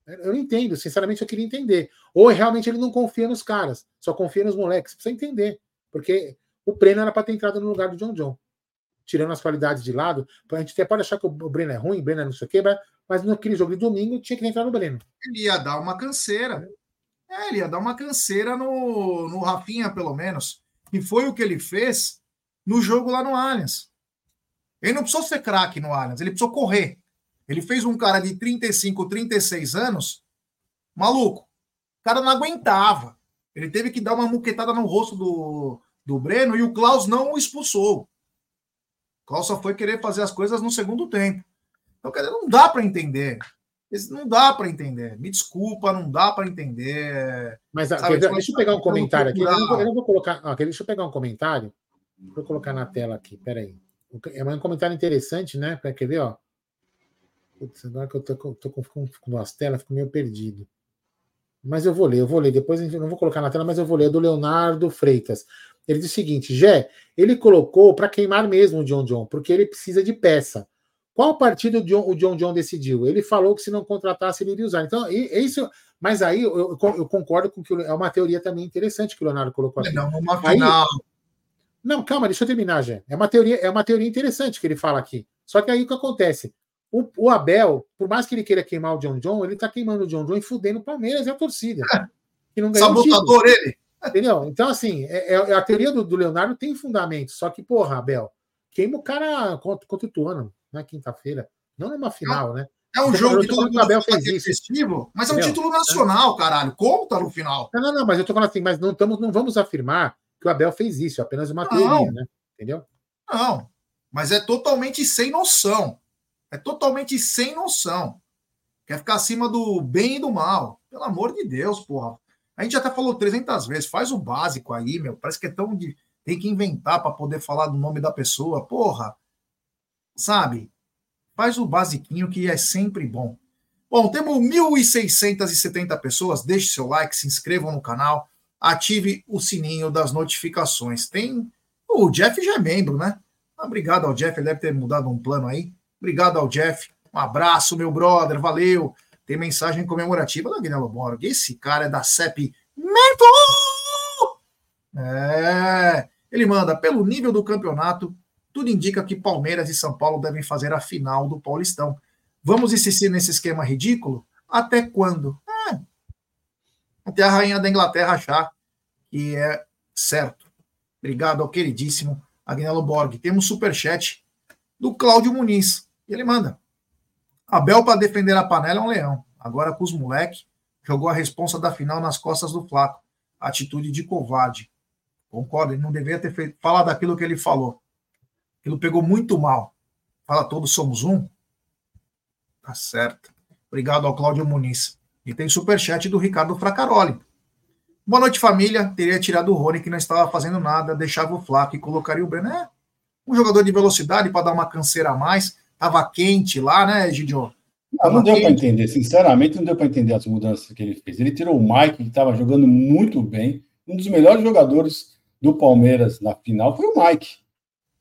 Eu não entendo, sinceramente, eu queria entender. Ou realmente ele não confia nos caras, só confia nos moleques. Precisa entender. Porque o Breno era para ter entrado no lugar do John John. Tirando as qualidades de lado, a gente até pode achar que o Breno é ruim, o Breno é não sei o quê, mas naquele jogo de domingo tinha que entrar no Breno. Ele ia dar uma canseira. É, ele ia dar uma canseira no, no Rafinha, pelo menos. E foi o que ele fez no jogo lá no Allianz. Ele não precisou ser craque no Allianz, ele precisou correr. Ele fez um cara de 35, 36 anos, maluco. O cara não aguentava. Ele teve que dar uma muquetada no rosto do, do Breno e o Klaus não o expulsou. O Klaus só foi querer fazer as coisas no segundo tempo. Então, quer dizer, não dá para entender. Não dá para entender. Me desculpa, não dá para entender. Mas sabe, deixa eu pegar um comentário aqui. Eu não, eu não vou colocar. Aqui, deixa eu pegar um comentário. Vou colocar na tela aqui. Peraí. É um comentário interessante, né? Quer ver, ó. Putz, agora que eu tô, tô com, com, com as telas, fico meio perdido. Mas eu vou ler, eu vou ler. Depois eu não vou colocar na tela, mas eu vou ler do Leonardo Freitas. Ele diz o seguinte: Jé, ele colocou para queimar mesmo o John John, porque ele precisa de peça. Qual partido o John, o John John decidiu? Ele falou que se não contratasse, ele iria usar. Então, é isso. Mas aí eu, eu, concordo com que é uma teoria também interessante que o Leonardo colocou aqui. Não, uma final. Aí, não, calma, deixa eu terminar, Jé. É uma teoria, é uma teoria interessante que ele fala aqui. Só que aí o que acontece? O, o, Abel, por mais que ele queira queimar o John John, ele tá queimando o John John e fudendo o Palmeiras e a torcida. Que não Sabotador ele. Entendeu? Então, assim, é, é, a teoria do, do, Leonardo tem fundamento. Só que, porra, Abel, queima o cara contra, contra o Tuano na quinta-feira. Não numa final, né? É um jogo que todo mundo Abel fez isso. festivo, mas é um título nacional, caralho. Conta no final. Não, não, não, mas eu tô falando assim, mas não, tamo, não vamos afirmar que o Abel fez isso, é apenas uma teoria, né? Entendeu? Não, mas é totalmente sem noção. É totalmente sem noção. Quer ficar acima do bem e do mal. Pelo amor de Deus, porra. A gente já até falou 300 vezes. Faz o básico aí, meu. Parece que é tão de. Tem que inventar para poder falar do nome da pessoa. Porra. Sabe? Faz o basiquinho que é sempre bom. Bom, temos 1.670 pessoas. Deixe seu like, se inscrevam no canal, ative o sininho das notificações. Tem. O Jeff já é membro, né? Obrigado ao Jeff, ele deve ter mudado um plano aí. Obrigado ao Jeff. Um abraço, meu brother. Valeu. Tem mensagem comemorativa da Guilherme Borg. Esse cara é da CEP Mentor! É. Ele manda, pelo nível do campeonato, tudo indica que Palmeiras e São Paulo devem fazer a final do Paulistão. Vamos insistir nesse esquema ridículo? Até quando? É. Até a rainha da Inglaterra achar que é certo. Obrigado ao queridíssimo Agnello Borg. Temos superchat do Cláudio Muniz. E ele manda. Abel, para defender a panela, é um leão. Agora com os moleques, jogou a responsa da final nas costas do Flaco. Atitude de covarde. Concordo, ele não deveria ter feito, falado daquilo que ele falou. Aquilo pegou muito mal. Fala todos somos um. Tá certo. Obrigado ao Cláudio Muniz. E tem superchat do Ricardo Fracaroli. Boa noite, família. Teria tirado o Rony, que não estava fazendo nada, deixava o Flaco e colocaria o Breno. É, um jogador de velocidade para dar uma canseira a mais. Tava quente lá, né, Gidio? Não, não deu para entender, sinceramente, não deu para entender as mudanças que ele fez. Ele tirou o Mike, que estava jogando muito bem. Um dos melhores jogadores do Palmeiras na final foi o Mike.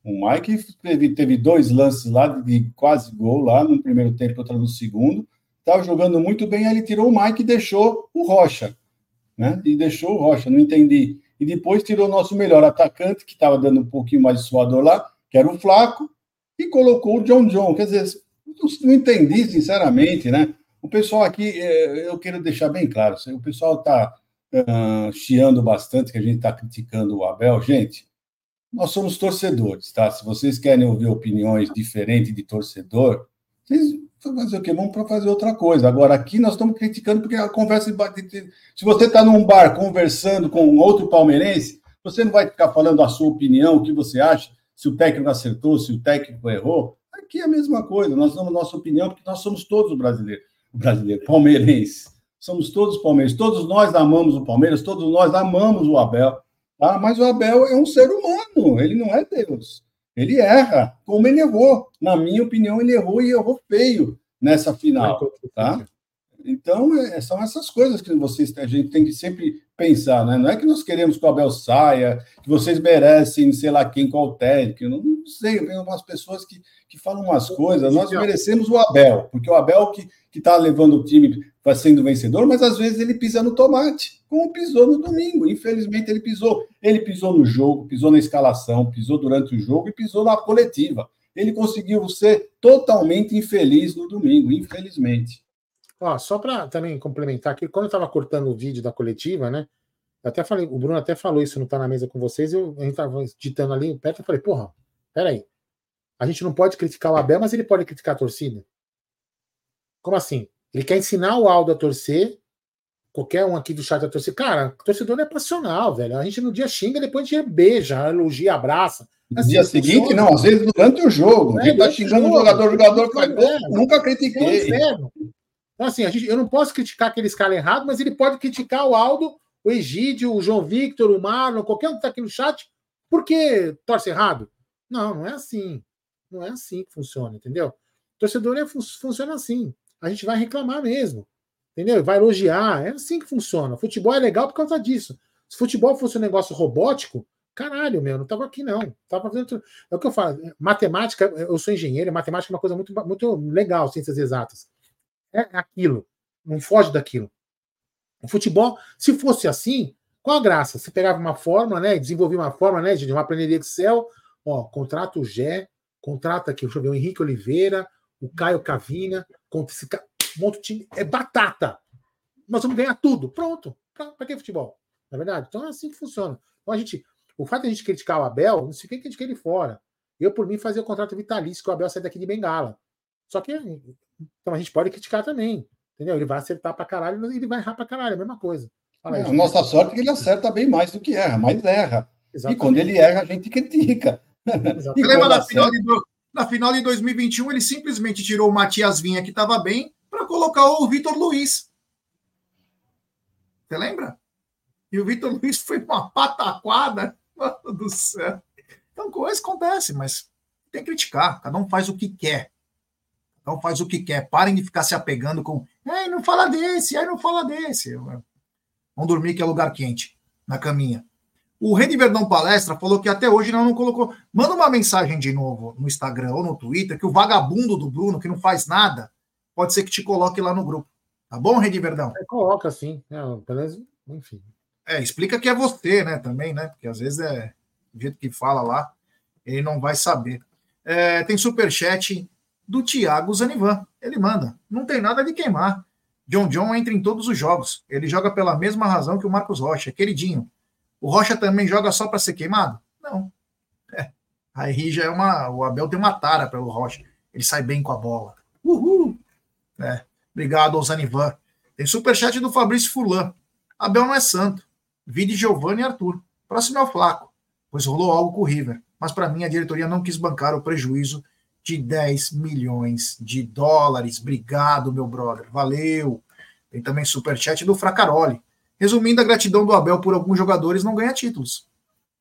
O Mike teve, teve dois lances lá de quase gol lá no primeiro tempo, outro no segundo. Estava jogando muito bem, aí ele tirou o Mike e deixou o Rocha. Né? E deixou o Rocha, não entendi. E depois tirou o nosso melhor atacante, que estava dando um pouquinho mais de suador lá, que era o Flaco, e colocou o John John. Quer dizer, não entendi, sinceramente, né? O pessoal aqui, é, eu quero deixar bem claro, o pessoal está uh, chiando bastante que a gente está criticando o Abel. Gente, nós somos torcedores, tá? Se vocês querem ouvir opiniões diferentes de torcedor, vocês fazer o quê? Vamos para fazer outra coisa. Agora, aqui nós estamos criticando porque a conversa. Se você está num bar conversando com outro palmeirense, você não vai ficar falando a sua opinião, o que você acha, se o técnico acertou, se o técnico errou. Aqui é a mesma coisa, nós damos nossa opinião, porque nós somos todos brasileiros, brasileiro, palmeirenses. Somos todos palmeirenses, todos nós amamos o Palmeiras, todos nós amamos o Abel. Tá? Mas o Abel é um ser humano, ele não é Deus. Ele erra, como ele errou. Na minha opinião, ele errou e errou feio nessa final. Tá? Então, é, são essas coisas que vocês, a gente tem que sempre pensar, né? Não é que nós queremos que o Abel saia, que vocês merecem, sei lá quem, qual técnico. Não, não sei, tem umas pessoas que, que falam umas coisas. Nós merecemos o Abel, porque o Abel que está levando o time para sendo vencedor, mas às vezes ele pisa no tomate, como pisou no domingo. Infelizmente, ele pisou. Ele pisou no jogo, pisou na escalação, pisou durante o jogo e pisou na coletiva. Ele conseguiu ser totalmente infeliz no domingo, infelizmente. Ó, só para também complementar aqui, quando eu estava cortando o vídeo da coletiva, né? Eu até falei, o Bruno até falou isso, não está na mesa com vocês, eu, a gente estava editando ali perto, eu falei, porra, peraí. A gente não pode criticar o Abel, mas ele pode criticar a torcida. Como assim? Ele quer ensinar o Aldo a torcer, qualquer um aqui do chat a torcer. Cara, torcedor é passional, velho. A gente no dia xinga, depois a gente beija, elogia, abraça. No assim, dia seguinte, não, às vezes durante o jogo. É, ele tá xingando o jogador, o jogador faz gol, nunca critiquei. É então, assim, a gente, eu não posso criticar aqueles caras errados, mas ele pode criticar o Aldo, o Egídio, o João Victor, o Marlon, qualquer um que está aqui no chat, porque torce errado. Não, não é assim. Não é assim que funciona, entendeu? torcedor é, funciona assim. A gente vai reclamar mesmo. Entendeu? Vai elogiar. É assim que funciona. Futebol é legal por causa disso. Se futebol fosse um negócio robótico, caralho, meu, não estava aqui, não. Tava fazendo... É o que eu falo. Matemática, eu sou engenheiro, matemática é uma coisa muito, muito legal, ciências exatas é aquilo. Não foge daquilo. O futebol, se fosse assim, qual a graça? Você pegava uma fórmula, né? Desenvolvia uma fórmula, né? De uma planilha Excel, ó, contrata o Gé, contrata aqui, deixa eu ver, o Henrique Oliveira, o Caio Cavina, monta esse monta o time. É batata. Nós vamos ganhar tudo. Pronto. Para que futebol? Na é verdade? Então é assim que funciona. Então a gente, o fato de a gente criticar o Abel, não significa que a gente quer ele fora. Eu, por mim, fazia o contrato vitalício que o Abel sair daqui de Bengala. Só que então a gente pode criticar também. Entendeu? Ele vai acertar pra caralho e ele vai errar pra caralho, é a mesma coisa. Aí, é, nossa sorte é que ele acerta bem mais do que erra, mas erra. Exatamente. E quando ele erra, a gente critica. E lembra na final, de, na final de 2021, ele simplesmente tirou o Matias Vinha, que estava bem, para colocar o Vitor Luiz. Você lembra? E o Vitor Luiz foi uma pataquada. Mano do céu. Então, coisa acontece, mas tem que criticar. Cada um faz o que quer. Então faz o que quer. Parem de ficar se apegando com. Ai, não fala desse, ai, não fala desse. Vão dormir que é lugar quente, na caminha. O Rede Verdão Palestra falou que até hoje não, não colocou. Manda uma mensagem de novo no Instagram ou no Twitter que o vagabundo do Bruno, que não faz nada, pode ser que te coloque lá no grupo. Tá bom, Rede Verdão? É, coloca sim. É, beleza? Enfim. É, explica que é você, né, também, né? Porque às vezes é do jeito que fala lá, ele não vai saber. É, tem superchat do Thiago Zanivan. Ele manda. Não tem nada de queimar. John John entra em todos os jogos. Ele joga pela mesma razão que o Marcos Rocha, queridinho. O Rocha também joga só para ser queimado? Não. É. Aí já é uma. O Abel tem uma tara pelo Rocha. Ele sai bem com a bola. Uhul! É. Obrigado Zanivan. Tem superchat do Fabrício Fulan. Abel não é santo. Vide Giovanni e Arthur. Próximo é o Flaco, pois rolou algo com o River. Mas para mim a diretoria não quis bancar o prejuízo de 10 milhões de dólares. Obrigado, meu brother. Valeu. Tem também superchat do Fracaroli. Resumindo, a gratidão do Abel por alguns jogadores não ganha títulos.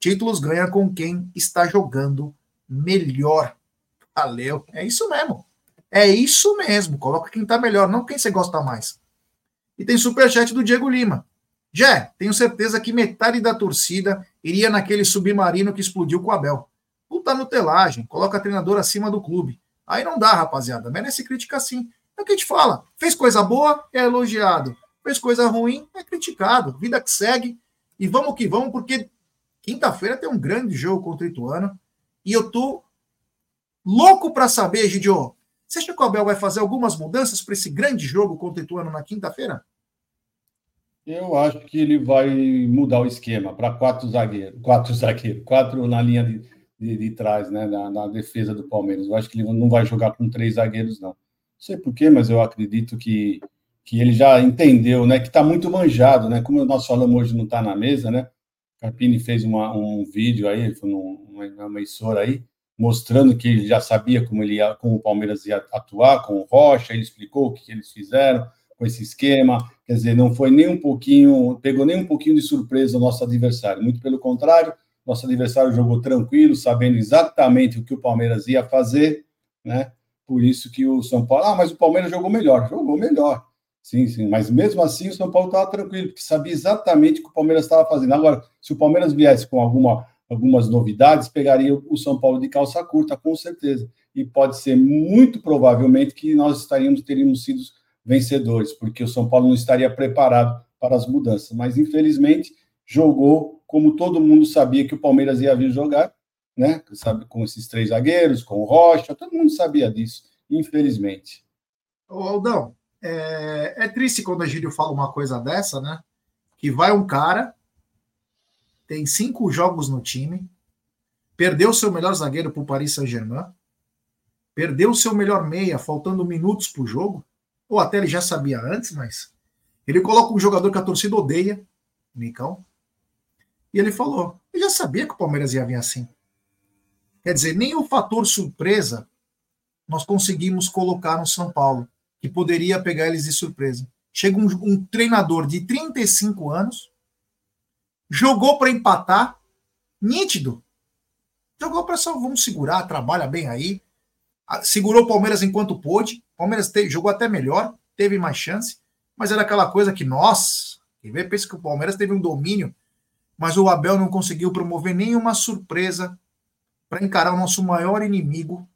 Títulos ganha com quem está jogando melhor. Valeu. É isso mesmo. É isso mesmo. Coloca quem está melhor, não quem você gosta mais. E tem superchat do Diego Lima. Jé, tenho certeza que metade da torcida iria naquele submarino que explodiu com o Abel. Puta nutelagem, coloca treinador acima do clube. Aí não dá, rapaziada. Merece crítica assim. É o que a gente fala. Fez coisa boa, é elogiado. Fez coisa ruim, é criticado. Vida que segue. E vamos que vamos, porque quinta-feira tem um grande jogo contra o Ituano. E eu tô louco para saber, Gidio. Você acha que o Abel vai fazer algumas mudanças para esse grande jogo contra o Ituano na quinta-feira? Eu acho que ele vai mudar o esquema para quatro zagueiros, quatro zagueiros, quatro na linha de, de, de trás, né, na, na, defesa do Palmeiras. Eu acho que ele não vai jogar com três zagueiros, não. sei porquê, mas eu acredito que, que ele já entendeu, né? Que está muito manjado, né? Como nós falamos hoje não está na mesa, né? Carpini fez uma, um vídeo aí, numa, numa emissora aí, mostrando que ele já sabia como ele ia, como o Palmeiras ia atuar com o Rocha, ele explicou o que eles fizeram com esse esquema, quer dizer, não foi nem um pouquinho, pegou nem um pouquinho de surpresa o nosso adversário, muito pelo contrário, nosso adversário jogou tranquilo, sabendo exatamente o que o Palmeiras ia fazer, né? Por isso que o São Paulo, ah, mas o Palmeiras jogou melhor, jogou melhor. Sim, sim, mas mesmo assim o São Paulo estava tranquilo, porque sabia exatamente o que o Palmeiras estava fazendo. Agora, se o Palmeiras viesse com alguma algumas novidades, pegaria o São Paulo de calça curta, com certeza. E pode ser muito provavelmente que nós estaríamos teríamos sido vencedores, porque o São Paulo não estaria preparado para as mudanças. Mas infelizmente jogou como todo mundo sabia que o Palmeiras ia vir jogar, né? Sabe, com esses três zagueiros, com o Rocha, todo mundo sabia disso, infelizmente. Ô, Aldão, é, é triste quando a Gírio fala uma coisa dessa, né? Que vai um cara tem cinco jogos no time, perdeu seu melhor zagueiro para o Paris Saint-Germain, perdeu seu melhor meia, faltando minutos para o jogo, ou até ele já sabia antes, mas ele coloca um jogador que a torcida odeia, Nicão, e ele falou: ele já sabia que o Palmeiras ia vir assim. Quer dizer, nem o fator surpresa nós conseguimos colocar no São Paulo, que poderia pegar eles de surpresa. Chega um, um treinador de 35 anos, jogou para empatar, nítido. Jogou para só vamos segurar, trabalha bem aí. Segurou o Palmeiras enquanto pôde. O Palmeiras teve, jogou até melhor, teve mais chance, mas era aquela coisa que nós, quem vê, pensa que o Palmeiras teve um domínio, mas o Abel não conseguiu promover nenhuma surpresa para encarar o nosso maior inimigo.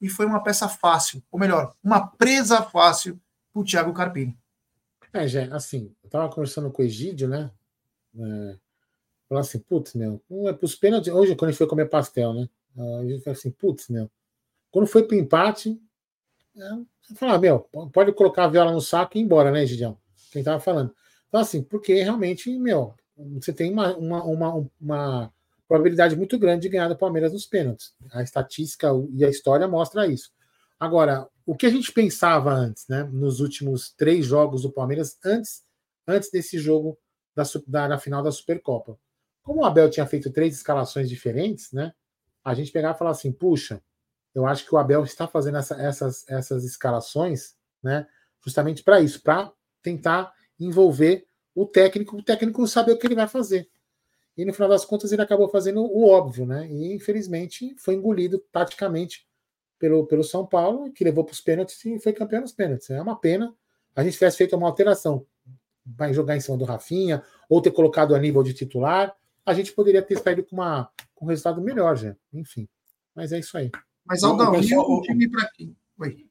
E foi uma peça fácil, ou melhor, uma presa fácil para o Thiago Carpini. É, já, assim, eu estava conversando com o Egídio, né? É, falar assim, putz, meu, é pros pênaltis. Hoje, quando a gente foi comer pastel, né? A gente falou assim, putz, meu. Quando foi pro empate, é, falar, meu, pode colocar a viola no saco e ir embora, né, Gidião? Quem tava falando. Então, assim, porque realmente, meu, você tem uma, uma, uma, uma probabilidade muito grande de ganhar do Palmeiras nos pênaltis. A estatística e a história mostra isso. Agora, o que a gente pensava antes, né? Nos últimos três jogos do Palmeiras, antes, antes desse jogo da, da, na final da Supercopa. Como o Abel tinha feito três escalações diferentes, né? A gente pegava e falava assim: puxa, eu acho que o Abel está fazendo essa, essas, essas escalações, né? Justamente para isso, para tentar envolver o técnico, o técnico saber o que ele vai fazer. E no final das contas ele acabou fazendo o óbvio, né? E infelizmente foi engolido praticamente pelo, pelo São Paulo, que levou para os pênaltis e foi campeão nos pênaltis. É uma pena. A gente tivesse feito uma alteração vai jogar em cima do Rafinha, ou ter colocado a nível de titular, a gente poderia ter saído com, uma, com um resultado melhor, já. Enfim. Mas é isso aí. Mas, Aldão, e o time para quem? Oi.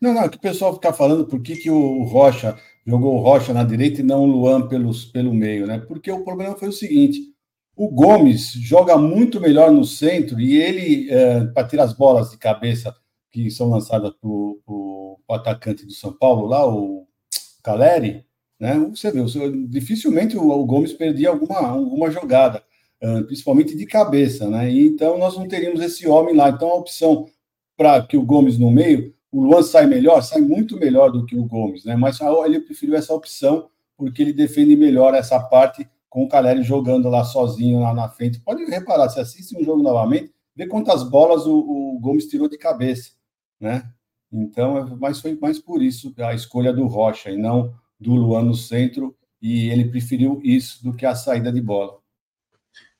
Não, não, é que o pessoal fica falando por que, que o Rocha jogou o Rocha na direita e não o Luan pelos, pelo meio, né? Porque o problema foi o seguinte: o Gomes joga muito melhor no centro e ele, é, para tirar as bolas de cabeça que são lançadas para o atacante do São Paulo lá, o Caleri, né? Você vê, dificilmente o, Gomes perdia alguma, alguma jogada, principalmente de cabeça. Né? E, então nós não teríamos esse homem lá. Então a opção para que o Gomes no meio, o Luan sai melhor, sai muito melhor do que o Gomes, né? mas ele preferiu essa opção porque ele defende melhor essa parte com o Caleri jogando lá sozinho lá na frente. Pode reparar, se assiste um jogo novamente, vê quantas bolas o, o Gomes tirou de cabeça, né? Então, mas foi mais por isso a escolha do Rocha e não do Luan no centro e ele preferiu isso do que a saída de bola.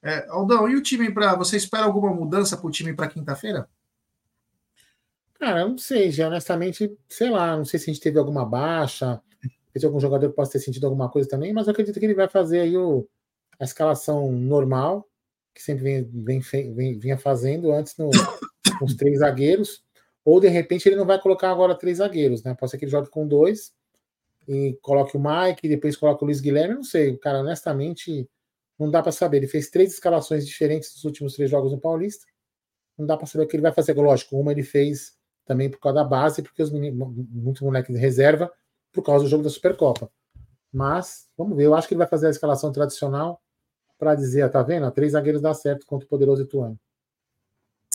É, Aldão, e o time para. Você espera alguma mudança para o time para quinta-feira? Cara, eu não sei, já honestamente, sei lá, não sei se a gente teve alguma baixa, se algum jogador possa ter sentido alguma coisa também, mas eu acredito que ele vai fazer aí o, a escalação normal, que sempre vem, vem, vem, vinha fazendo antes no, com os três zagueiros, ou de repente ele não vai colocar agora três zagueiros, né? Pode ser que ele jogue com dois, e coloque o Mike, depois coloque o Luiz Guilherme, não sei, cara, honestamente, não dá para saber. Ele fez três escalações diferentes nos últimos três jogos no Paulista. Não dá para saber o que ele vai fazer. Lógico, uma ele fez também por causa da base, porque os meninos, muitos moleques de reserva, por causa do jogo da Supercopa. Mas, vamos ver, eu acho que ele vai fazer a escalação tradicional para dizer, tá vendo? Três zagueiros dá certo contra o poderoso Ituano.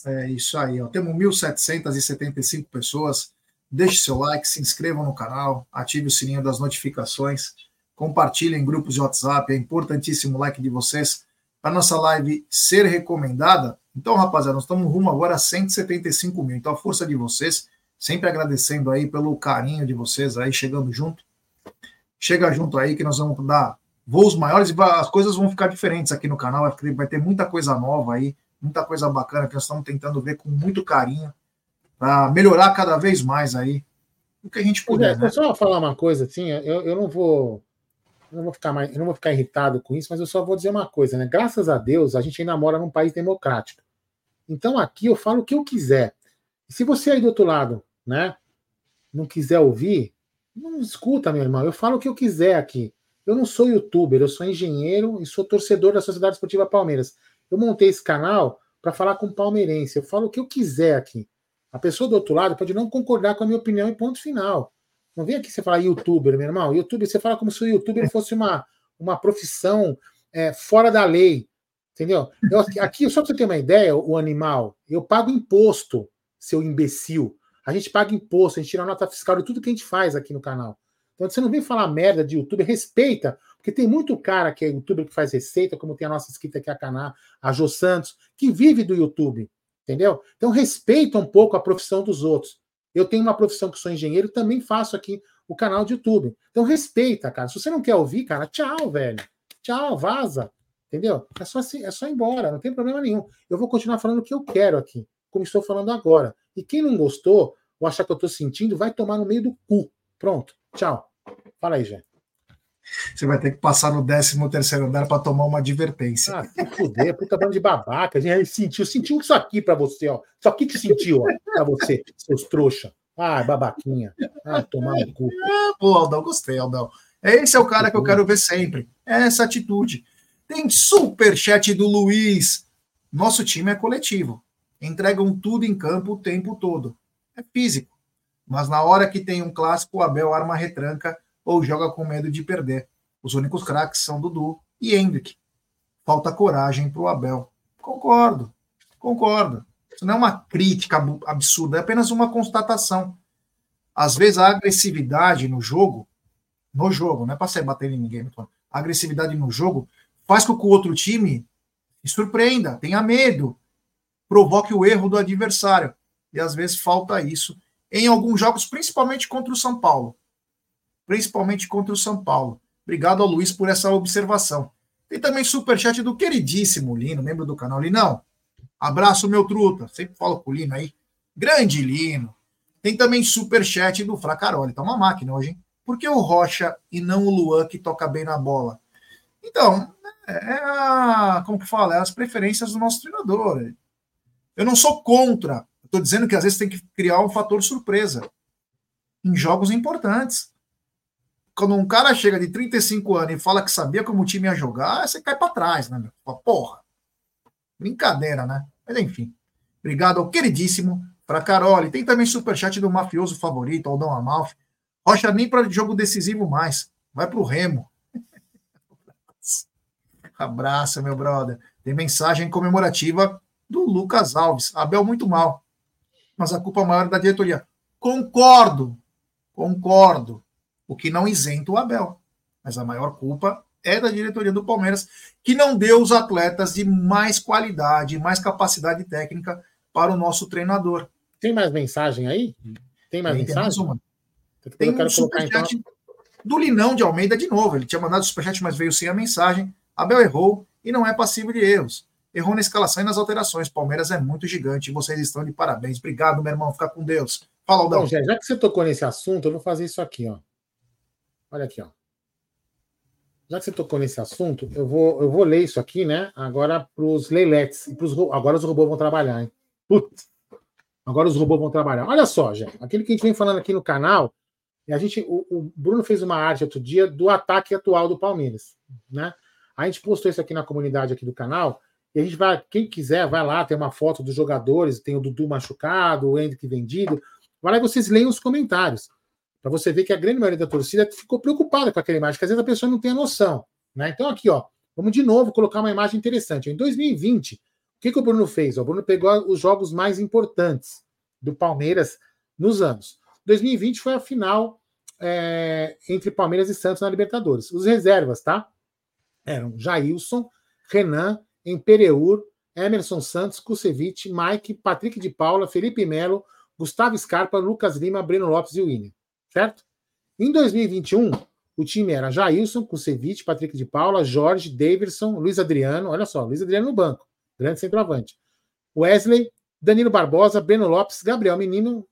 É isso aí, ó. Temos 1.775 pessoas deixe seu like, se inscrevam no canal, ative o sininho das notificações, compartilhem em grupos de WhatsApp, é importantíssimo o like de vocês para nossa live ser recomendada. Então, rapaziada, nós estamos rumo agora a 175 mil. Então, a força de vocês, sempre agradecendo aí pelo carinho de vocês aí, chegando junto. Chega junto aí que nós vamos dar voos maiores e as coisas vão ficar diferentes aqui no canal. Vai ter muita coisa nova aí, muita coisa bacana que nós estamos tentando ver com muito carinho para melhorar cada vez mais aí o que a gente puder. É, né? Só falar uma coisa assim, eu, eu não vou não vou ficar mais, eu não vou ficar irritado com isso, mas eu só vou dizer uma coisa, né? Graças a Deus, a gente ainda mora num país democrático. Então aqui eu falo o que eu quiser. E se você aí do outro lado, né, não quiser ouvir, não escuta, meu irmão. Eu falo o que eu quiser aqui. Eu não sou youtuber, eu sou engenheiro e sou torcedor da Sociedade Esportiva Palmeiras. Eu montei esse canal para falar com palmeirense. Eu falo o que eu quiser aqui. A pessoa do outro lado pode não concordar com a minha opinião e ponto final. Não vem aqui você falar youtuber, meu irmão. YouTube, você fala como se o youtuber fosse uma, uma profissão é, fora da lei. Entendeu? Eu, aqui, só para você ter uma ideia, o animal, eu pago imposto, seu imbecil. A gente paga imposto, a gente tira nota fiscal de tudo que a gente faz aqui no canal. Então você não vem falar merda de youtuber, respeita, porque tem muito cara que é youtuber que faz receita, como tem a nossa escrita aqui, a canal, a Jo Santos, que vive do YouTube. Entendeu? Então respeita um pouco a profissão dos outros. Eu tenho uma profissão que sou engenheiro, também faço aqui o canal de YouTube. Então respeita, cara. Se você não quer ouvir, cara, tchau, velho. Tchau, vaza. Entendeu? É só, assim, é só ir embora, não tem problema nenhum. Eu vou continuar falando o que eu quero aqui, como estou falando agora. E quem não gostou, ou achar que eu estou sentindo, vai tomar no meio do cu. Pronto. Tchau. Fala aí, gente. Você vai ter que passar no 13 terceiro andar para tomar uma advertência. Ah, se fuder, puta bando de babaca. A gente sentiu, sentiu isso aqui para você, ó. Isso aqui que sentiu, ó, para você, seus trouxa. Ah, babaquinha. Ah, tomar no cu. Ah, pô, Aldão, gostei, Aldão. Esse é o cara que eu quero ver sempre. É essa atitude. Tem super chat do Luiz. Nosso time é coletivo. Entregam tudo em campo o tempo todo. É físico. Mas na hora que tem um clássico, o Abel arma retranca ou joga com medo de perder. Os únicos craques são Dudu e Hendrick. Falta coragem para o Abel. Concordo, concordo. Isso não é uma crítica absurda, é apenas uma constatação. Às vezes a agressividade no jogo, no jogo, não é para sair batendo em ninguém, a agressividade no jogo faz com que o outro time se surpreenda, tenha medo, provoque o erro do adversário. E às vezes falta isso em alguns jogos, principalmente contra o São Paulo principalmente contra o São Paulo. Obrigado ao Luiz por essa observação. Tem também superchat do queridíssimo Lino, membro do canal. Linão, abraço, meu truta. Sempre falo com o Lino aí. Grande Lino. Tem também superchat do Fracaroli. Tá uma máquina hoje, hein? Por que o Rocha e não o Luan que toca bem na bola? Então, é a, como que fala? É as preferências do nosso treinador. Eu não sou contra. Estou dizendo que às vezes tem que criar um fator surpresa em jogos importantes quando um cara chega de 35 anos e fala que sabia como o time ia jogar, você cai para trás, né, meu? Porra. Brincadeira, né? Mas enfim. Obrigado ao queridíssimo para Carole. Tem também superchat do mafioso favorito, Aldão Amalfi. Rocha nem para jogo decisivo mais. Vai pro Remo. Abraço, meu brother. Tem mensagem comemorativa do Lucas Alves. Abel muito mal. Mas a culpa maior é da diretoria. Concordo. Concordo o que não isenta o Abel. Mas a maior culpa é da diretoria do Palmeiras, que não deu os atletas de mais qualidade, mais capacidade técnica para o nosso treinador. Tem mais mensagem aí? Tem mais Tem, mensagem? Tem, uma. Tem um superchat então... do Linão de Almeida de novo. Ele tinha mandado o superchat, mas veio sem a mensagem. Abel errou e não é passível de erros. Errou na escalação e nas alterações. Palmeiras é muito gigante vocês estão de parabéns. Obrigado, meu irmão. Fica com Deus. Fala, Aldão. Bom, já, já que você tocou nesse assunto, eu vou fazer isso aqui, ó. Olha aqui, ó. Já que você tocou nesse assunto, eu vou, eu vou ler isso aqui, né? Agora para os leiletes. E pros, agora os robôs vão trabalhar, hein? Putz. Agora os robôs vão trabalhar. Olha só, gente. Aquilo que a gente vem falando aqui no canal, a gente, o, o Bruno fez uma arte outro dia do ataque atual do Palmeiras, né? A gente postou isso aqui na comunidade aqui do canal. E a gente vai, quem quiser, vai lá, tem uma foto dos jogadores, tem o Dudu machucado, o Hendrick vendido. E vocês leem os comentários para você ver que a grande maioria da torcida ficou preocupada com aquela imagem, que às vezes a pessoa não tem a noção. Né? Então, aqui, ó, vamos de novo colocar uma imagem interessante. Em 2020, o que, que o Bruno fez? O Bruno pegou os jogos mais importantes do Palmeiras nos anos. 2020 foi a final é, entre Palmeiras e Santos na Libertadores. Os reservas, tá? Eram Jailson, Renan, Empereur, Emerson Santos, Kusevich, Mike, Patrick de Paula, Felipe Melo, Gustavo Scarpa, Lucas Lima, Breno Lopes e William. Certo? Em 2021, o time era Jailson, Kusevich, Patrick de Paula, Jorge, Davidson, Luiz Adriano, olha só, Luiz Adriano no banco, grande centroavante. Wesley, Danilo Barbosa, Breno Lopes, Gabriel Menino,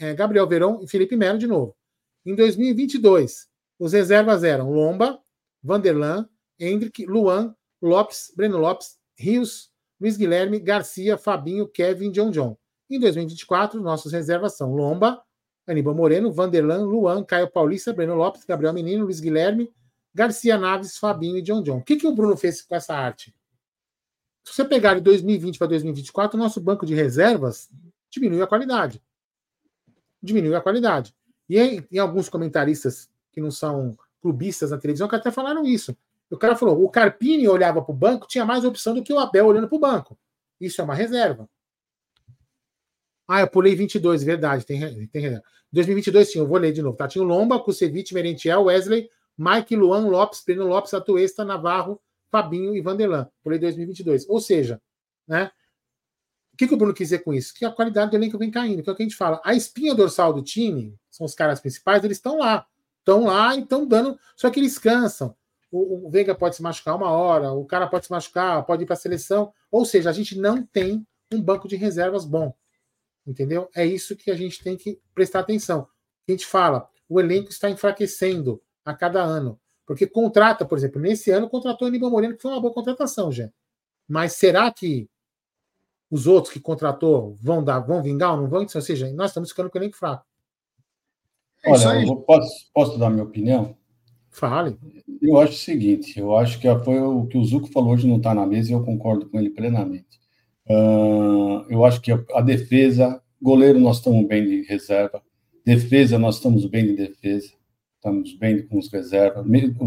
é, Gabriel Verão e Felipe Melo de novo. Em 2022, os reservas eram Lomba, Vanderlan, Hendrick, Luan, Lopes, Breno Lopes, Rios, Luiz Guilherme, Garcia, Fabinho, Kevin, John John. Em 2024, nossos reservas são Lomba, Aníbal Moreno, Vanderlan, Luan, Caio Paulista, Breno Lopes, Gabriel Menino, Luiz Guilherme, Garcia Naves, Fabinho e John John. O que, que o Bruno fez com essa arte? Se você pegar de 2020 para 2024, o nosso banco de reservas diminuiu a qualidade. Diminuiu a qualidade. E em, em alguns comentaristas que não são clubistas na televisão que até falaram isso. O cara falou: o Carpini olhava para o banco, tinha mais opção do que o Abel olhando para o banco. Isso é uma reserva. Ah, eu pulei 22, verdade, tem, tem reserva. 2022, sim, eu vou ler de novo. Tá? Tinha o Lomba, Kusevich, Merentiel, Wesley, Mike, Luan, Lopes, Pedro Lopes, Atuesta, Navarro, Fabinho e Vanderlan. Pulei 2022. Ou seja, né? O que, que o Bruno quis dizer com isso? Que a qualidade do elenco vem caindo, que é o que a gente fala. A espinha dorsal do time, são os caras principais, eles estão lá. Estão lá e estão dando. Só que eles cansam. O, o Veiga pode se machucar uma hora, o cara pode se machucar, pode ir para a seleção. Ou seja, a gente não tem um banco de reservas bom. Entendeu? É isso que a gente tem que prestar atenção. A gente fala, o elenco está enfraquecendo a cada ano. Porque contrata, por exemplo, nesse ano contratou o Aníbal Moreno, que foi uma boa contratação, já. Mas será que os outros que contratou vão dar, vão vingar ou não vão? Ou seja, nós estamos ficando com o elenco fraco. É Olha, eu posso, posso dar minha opinião? Fale. Eu acho o seguinte, eu acho que foi o que o Zuco falou hoje não está na mesa e eu concordo com ele plenamente. Uh, eu acho que a, defesa, goleiro nós estamos bem de reserva, defesa nós estamos bem de defesa, estamos bem com os reservas,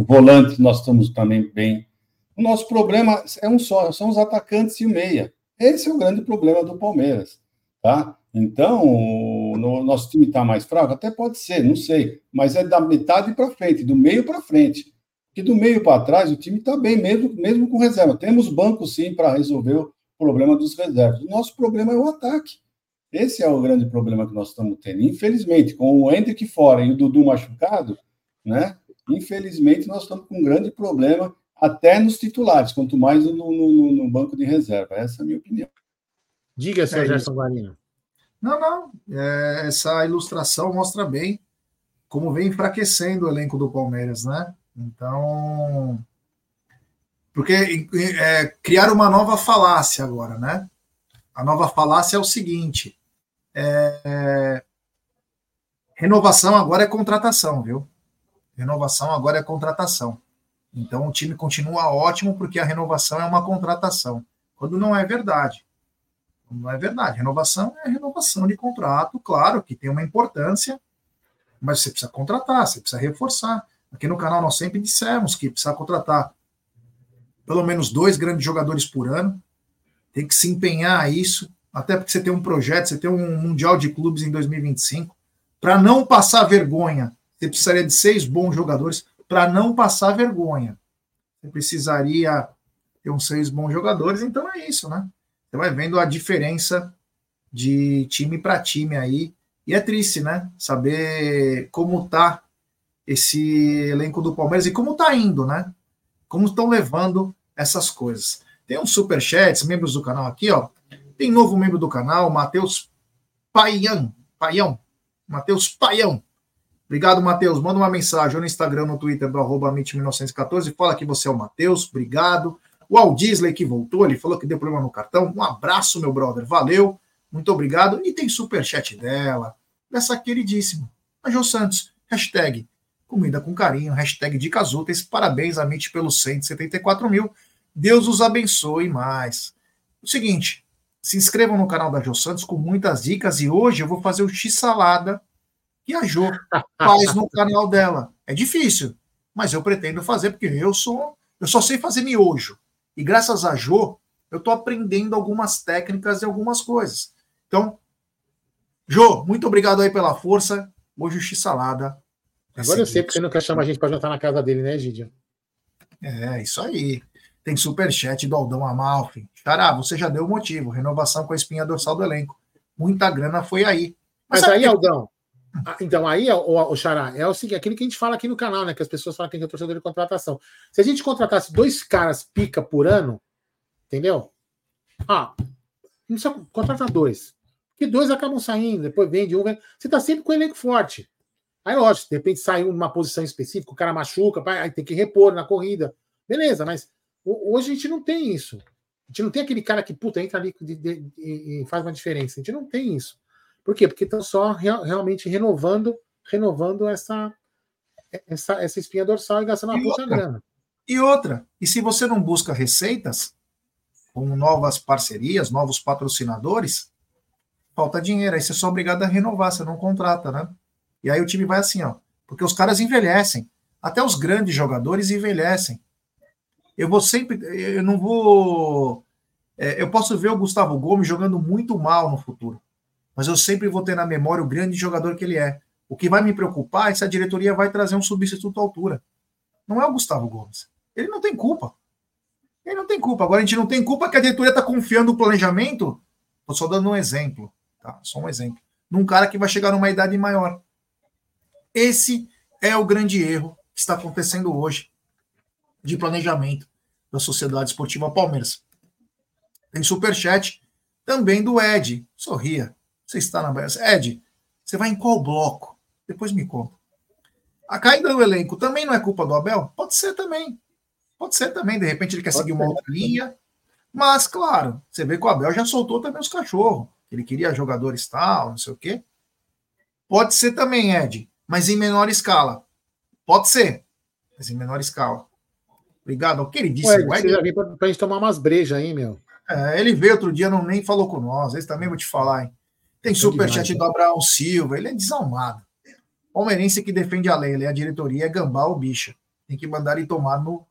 volante nós estamos também bem. O nosso problema é um só, são os atacantes e o meia. Esse é o grande problema do Palmeiras, tá? Então, o nosso time está mais fraco? Até pode ser, não sei. Mas é da metade para frente, do meio para frente. Que do meio para trás o time está bem, mesmo, mesmo com reserva. Temos banco, sim, para resolver problema dos reservas. O nosso problema é o ataque. Esse é o grande problema que nós estamos tendo. Infelizmente, com o Hendrick fora e o Dudu machucado, né? Infelizmente, nós estamos com um grande problema até nos titulares, quanto mais no, no, no banco de reserva. Essa é a minha opinião. Diga, Sérgio é Gerson Guarino. Não, não. É, essa ilustração mostra bem como vem enfraquecendo o elenco do Palmeiras, né? Então. Porque é, criar uma nova falácia agora, né? A nova falácia é o seguinte: é, renovação agora é contratação, viu? Renovação agora é contratação. Então o time continua ótimo porque a renovação é uma contratação. Quando não é verdade. Não é verdade. Renovação é renovação de contrato, claro que tem uma importância, mas você precisa contratar, você precisa reforçar. Aqui no canal nós sempre dissemos que precisa contratar pelo menos dois grandes jogadores por ano, tem que se empenhar a isso, até porque você tem um projeto, você tem um Mundial de Clubes em 2025. Para não passar vergonha, você precisaria de seis bons jogadores. Para não passar vergonha, você precisaria ter uns seis bons jogadores. Então é isso, né? Você vai vendo a diferença de time para time aí. E é triste, né? Saber como tá esse elenco do Palmeiras e como tá indo, né? Como estão levando essas coisas. Tem uns superchats, membros do canal aqui, ó. Tem novo membro do canal, Matheus Paião. Paião. Matheus Paião. Obrigado, Matheus. Manda uma mensagem no Instagram, no Twitter do arroba 1914 Fala que você é o Matheus. Obrigado. O Aldisley que voltou, ele falou que deu problema no cartão. Um abraço, meu brother. Valeu. Muito obrigado. E tem superchat dela, dessa queridíssima, a Jô Santos. Hashtag comida com carinho, hashtag dicas úteis. Parabéns, Amit, pelos 174 mil. Deus os abençoe mais. O seguinte, se inscrevam no canal da Jô Santos com muitas dicas e hoje eu vou fazer o X-salada que a Jô faz no canal dela. É difícil, mas eu pretendo fazer porque eu sou, eu só sei fazer miojo. E graças a Jô, eu estou aprendendo algumas técnicas e algumas coisas. Então, Jô, muito obrigado aí pela força. Hoje o X-Salada. Agora eu sei porque você não quer chamar a gente para jantar na casa dele, né, Gidio? É, isso aí. Tem superchat do Aldão Amalfi. Xará, você já deu o motivo. Renovação com a espinha dorsal do elenco. Muita grana foi aí. Mas, Mas aí, que... Aldão, então, aí, o, o Xará, é o seguinte, aquilo que a gente fala aqui no canal, né? Que as pessoas falam que é torcedor de contratação. Se a gente contratasse dois caras pica por ano, entendeu? Ah, não precisa contratar dois. Porque dois acabam saindo, depois vende um. Vende... Você tá sempre com o elenco forte. Aí, lógico, de repente saiu numa posição específica, o cara machuca, aí tem que repor na corrida. Beleza, mas hoje a gente não tem isso. A gente não tem aquele cara que, puta, entra ali e faz uma diferença. A gente não tem isso. Por quê? Porque estão só real, realmente renovando, renovando essa, essa, essa espinha dorsal e gastando uma puta outra, grana. E outra, e se você não busca receitas com novas parcerias, novos patrocinadores, falta dinheiro. Aí você é só obrigado a renovar, você não contrata, né? E aí o time vai assim, ó. Porque os caras envelhecem. Até os grandes jogadores envelhecem. Eu vou sempre. Eu não vou. É, eu posso ver o Gustavo Gomes jogando muito mal no futuro mas eu sempre vou ter na memória o grande jogador que ele é. O que vai me preocupar é se a diretoria vai trazer um substituto à altura. Não é o Gustavo Gomes. Ele não tem culpa. Ele não tem culpa. Agora a gente não tem culpa que a diretoria está confiando no planejamento. Estou só dando um exemplo, tá? Só um exemplo. Num cara que vai chegar numa idade maior. Esse é o grande erro que está acontecendo hoje de planejamento da Sociedade Esportiva Palmeiras. Tem superchat também do Ed. Sorria. Você está na Bahia. Ed, você vai em qual bloco? Depois me conta. A caída do elenco também não é culpa do Abel? Pode ser também. Pode ser também. De repente ele quer Pode seguir uma outra linha. Mas, claro, você vê que o Abel já soltou também os cachorros. Ele queria jogadores tal, não sei o quê. Pode ser também, Ed, mas em menor escala. Pode ser, mas em menor escala. Obrigado. O que ele disse? Ué, Ed, você já veio pra, pra gente tomar umas brejas aí, meu. É, ele veio outro dia, não nem falou com nós. Esse também vou te falar, hein? Tem superchat do Abraão Silva, ele é desalmado. Palmeirense que defende a lei, ele é a diretoria, é gambá ou bicha. Tem que mandar ele tomar no.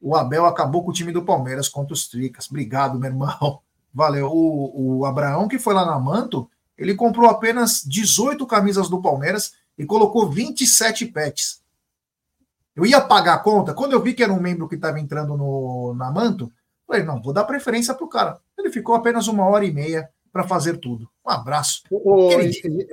O Abel acabou com o time do Palmeiras contra os Tricas. Obrigado, meu irmão. Valeu. O, o Abraão, que foi lá na Manto, ele comprou apenas 18 camisas do Palmeiras e colocou 27 pets. Eu ia pagar a conta, quando eu vi que era um membro que estava entrando no, na Manto, falei, não, vou dar preferência para o cara. Ele ficou apenas uma hora e meia para fazer tudo. Um abraço. O,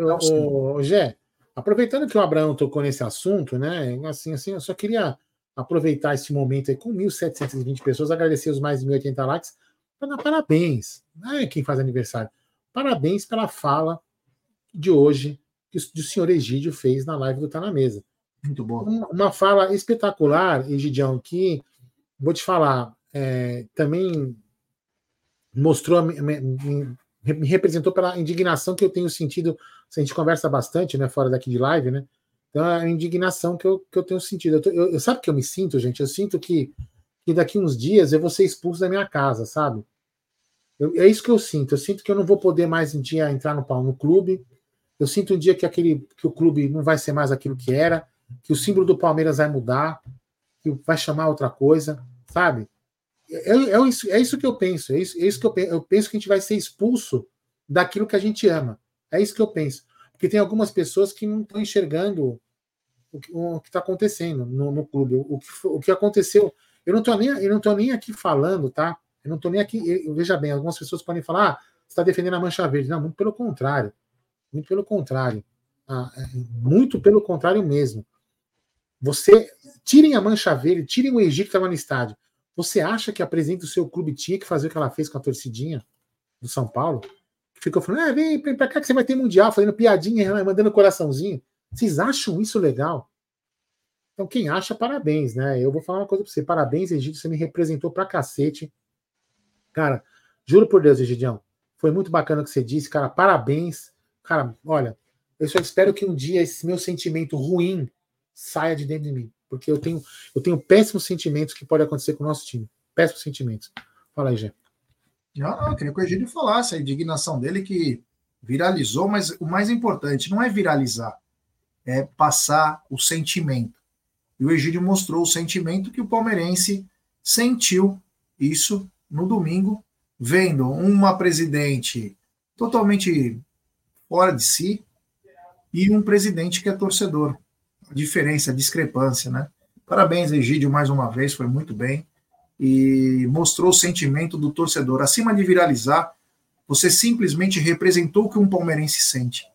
o, o, Gé, aproveitando que o Abraão tocou nesse assunto, né? Assim, assim, eu só queria aproveitar esse momento aí com 1.720 pessoas, agradecer os mais de 1.080 likes, para dar parabéns. Não é quem faz aniversário. Parabéns pela fala de hoje que o senhor Egídio fez na live do Tá na Mesa. Muito bom. Uma fala espetacular, Egidião, que vou te falar, é, também mostrou, me representou pela indignação que eu tenho sentido. A gente conversa bastante, né, fora daqui de live, né? Então, é a indignação que eu, que eu tenho sentido. Eu, tô, eu, eu sabe que eu me sinto, gente? Eu sinto que, que daqui uns dias eu vou ser expulso da minha casa, sabe? Eu, é isso que eu sinto. Eu sinto que eu não vou poder mais um dia entrar no, no clube. Eu sinto um dia que, aquele, que o clube não vai ser mais aquilo que era, que o símbolo do Palmeiras vai mudar, que vai chamar outra coisa, sabe? É, é, isso, é isso que eu penso. É isso, é isso que eu penso. Eu penso que a gente vai ser expulso daquilo que a gente ama. É isso que eu penso. Porque tem algumas pessoas que não estão enxergando o que está acontecendo no, no clube. O, o, que, o que aconteceu. Eu não estou nem, eu não nem aqui falando, tá? Eu não estou nem aqui. Eu, veja bem, algumas pessoas podem falar, ah, você está defendendo a mancha verde. Não, muito pelo contrário. Muito pelo contrário. Ah, é, muito pelo contrário mesmo. Você tirem a mancha verde, tirem o Egito que estava no estádio. Você acha que a presidente do seu clube tinha que fazer o que ela fez com a torcidinha do São Paulo? Ficou falando, ah, vem, vem pra cá que você vai ter mundial, fazendo piadinha, mandando coraçãozinho. Vocês acham isso legal? Então, quem acha, parabéns, né? Eu vou falar uma coisa pra você. Parabéns, Egídio, você me representou pra cacete. Cara, juro por Deus, Egidião, foi muito bacana o que você disse, cara. Parabéns. Cara, olha, eu só espero que um dia esse meu sentimento ruim saia de dentro de mim. Porque eu tenho, eu tenho péssimos sentimentos que pode acontecer com o nosso time. Péssimos sentimentos. Fala aí, Gê. Não, não, eu queria que o Egídio falasse a indignação dele que viralizou, mas o mais importante não é viralizar, é passar o sentimento. E o Egídio mostrou o sentimento que o palmeirense sentiu isso no domingo, vendo uma presidente totalmente fora de si, e um presidente que é torcedor. A diferença, a discrepância, né? Parabéns, Egídio, mais uma vez, foi muito bem. E mostrou o sentimento do torcedor. Acima de viralizar, você simplesmente representou o que um palmeirense sente.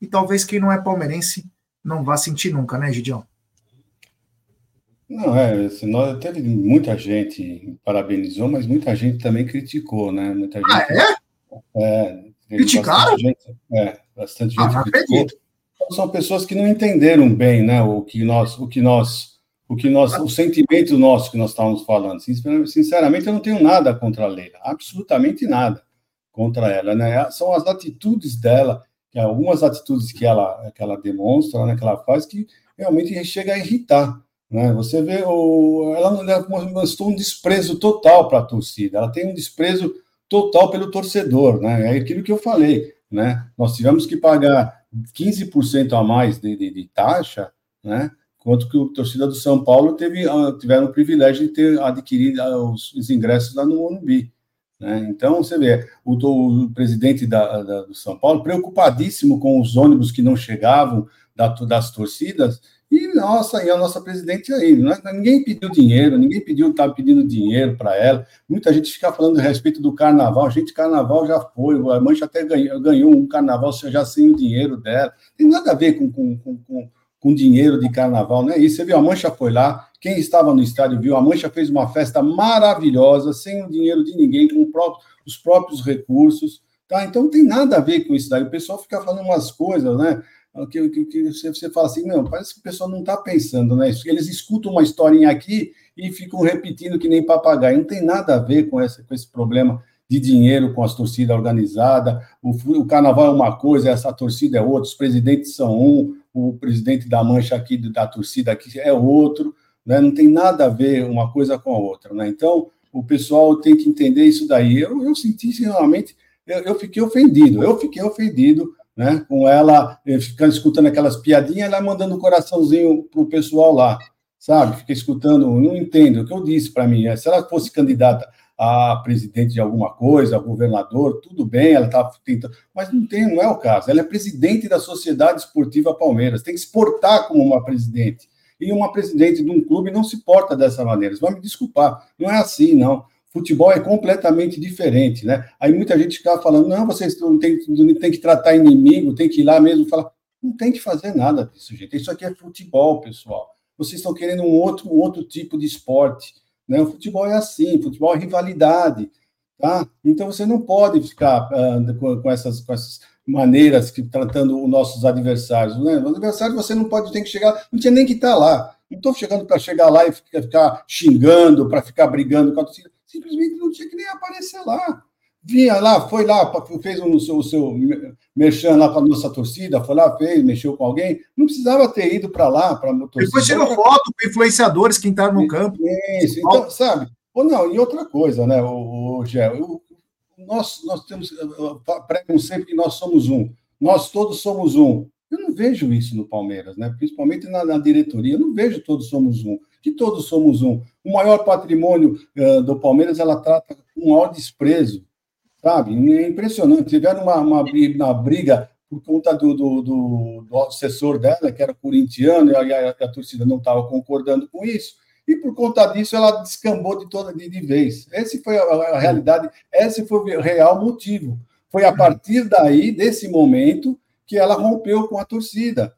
E talvez quem não é palmeirense não vá sentir nunca, né, Gidião? Não, é, assim, nós, teve muita gente parabenizou, mas muita gente também criticou, né? Muita ah, gente, ah, é? é Criticaram? Bastante gente, é, bastante ah, gente ah, criticou. São pessoas que não entenderam bem, né, o que nós, o que nós, o que nós, o sentimento nosso que nós estávamos falando. Sinceramente, eu não tenho nada contra a Leila, absolutamente nada contra ela, né? São as atitudes dela, algumas atitudes que ela, que ela demonstra, né, que ela faz, que realmente chega a irritar. Né? Você vê, o, ela, ela mostrou um desprezo total para a torcida, ela tem um desprezo total pelo torcedor, né? É aquilo que eu falei, né? Nós tivemos que pagar 15% a mais de, de, de, taxa, né? Quanto que o torcida do São Paulo teve, ah, tiveram o privilégio de ter adquirido ah, os, os ingressos lá no Morumbi. Né? Então, você vê, o, o presidente da, da, do São Paulo preocupadíssimo com os ônibus que não chegavam da, das torcidas, e nossa, e a nossa presidente aí, é, ninguém pediu dinheiro, ninguém pediu, estava tá pedindo dinheiro para ela. Muita gente fica falando a respeito do carnaval. Gente, carnaval já foi, a Mancha até ganhou, ganhou um carnaval já sem o dinheiro dela. Tem nada a ver com, com, com, com dinheiro de carnaval, não é isso. Você viu, a Mancha foi lá, quem estava no estádio viu, a Mancha fez uma festa maravilhosa, sem o dinheiro de ninguém, com os próprios recursos. Tá? Então não tem nada a ver com isso daí. O pessoal fica falando umas coisas, né? Que, que, que você, fala assim, não, parece que o pessoal não está pensando, né? Eles escutam uma historinha aqui e ficam repetindo que nem papagaio. Não tem nada a ver com, essa, com esse problema de dinheiro com as torcidas organizadas. O, o, carnaval é uma coisa, essa torcida é outra, os presidentes são um, o presidente da mancha aqui da torcida aqui é outro, né? Não tem nada a ver uma coisa com a outra, né? Então, o pessoal tem que entender isso daí. Eu, eu senti, realmente, eu, eu fiquei ofendido, eu fiquei ofendido né? Com ela eh, ficando escutando aquelas piadinhas, ela mandando um coraçãozinho pro pessoal lá, sabe? Fica escutando, não entendo. O que eu disse para mim é, se ela fosse candidata a presidente de alguma coisa, a governador, tudo bem, ela está tentando, mas não tem, não é o caso. Ela é presidente da Sociedade Esportiva Palmeiras, tem que se portar como uma presidente. E uma presidente de um clube não se porta dessa maneira. Você vai me desculpar, não é assim, não. Futebol é completamente diferente, né? Aí muita gente fica falando, não, vocês não tem, tem que tratar inimigo, tem que ir lá mesmo falar. Não tem que fazer nada disso, gente. Isso aqui é futebol, pessoal. Vocês estão querendo um outro, um outro tipo de esporte. Né? O futebol é assim, futebol é rivalidade. Tá? Então você não pode ficar uh, com, com, essas, com essas maneiras que tratando os nossos adversários. Né? O adversário você não pode, tem que chegar, não tinha nem que estar lá. Não estou chegando para chegar lá e ficar, ficar xingando, para ficar brigando com a torcida simplesmente não tinha que nem aparecer lá. Vinha lá, foi lá, fez o seu, o seu merchan lá para a nossa torcida, foi lá, fez, mexeu com alguém. Não precisava ter ido para lá, para a torcida. Depois tirou foto com influenciadores que entraram no campo. Isso, então, sabe? Ou não, e outra coisa, né, o, o Gé, nós, nós temos, pregam sempre que nós somos um. Nós todos somos um. Eu não vejo isso no Palmeiras, né? principalmente na, na diretoria. Eu não vejo todos somos um que todos somos um. O maior patrimônio uh, do Palmeiras, ela trata com maior desprezo, sabe? É impressionante. Tiveram uma, uma, uma briga por conta do, do, do, do assessor dela, que era corintiano, e a, a, a torcida não estava concordando com isso, e por conta disso ela descambou de toda de, de vez. Esse foi a, a, realidade, esse foi o real motivo. Foi a partir daí, desse momento, que ela rompeu com a torcida,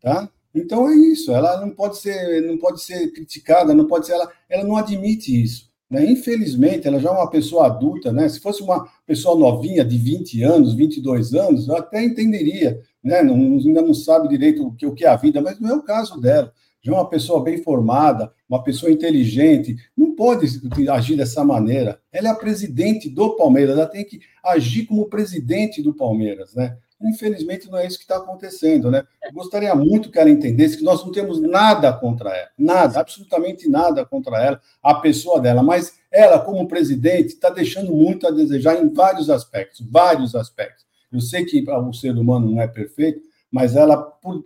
tá? Então é isso, ela não pode ser, não pode ser criticada, não pode ser, ela, ela não admite isso. Né? Infelizmente, ela já é uma pessoa adulta, né? Se fosse uma pessoa novinha de 20 anos, 22 anos, eu até entenderia, né? Não, ainda não sabe direito o que, o que é a vida, mas não é o caso dela. Já é uma pessoa bem formada, uma pessoa inteligente, não pode agir dessa maneira. Ela é a presidente do Palmeiras, ela tem que agir como presidente do Palmeiras, né? Infelizmente, não é isso que está acontecendo, né? Eu gostaria muito que ela entendesse que nós não temos nada contra ela, nada, absolutamente nada contra ela, a pessoa dela, mas ela, como presidente, está deixando muito a desejar em vários aspectos, vários aspectos. Eu sei que o ser humano não é perfeito, mas ela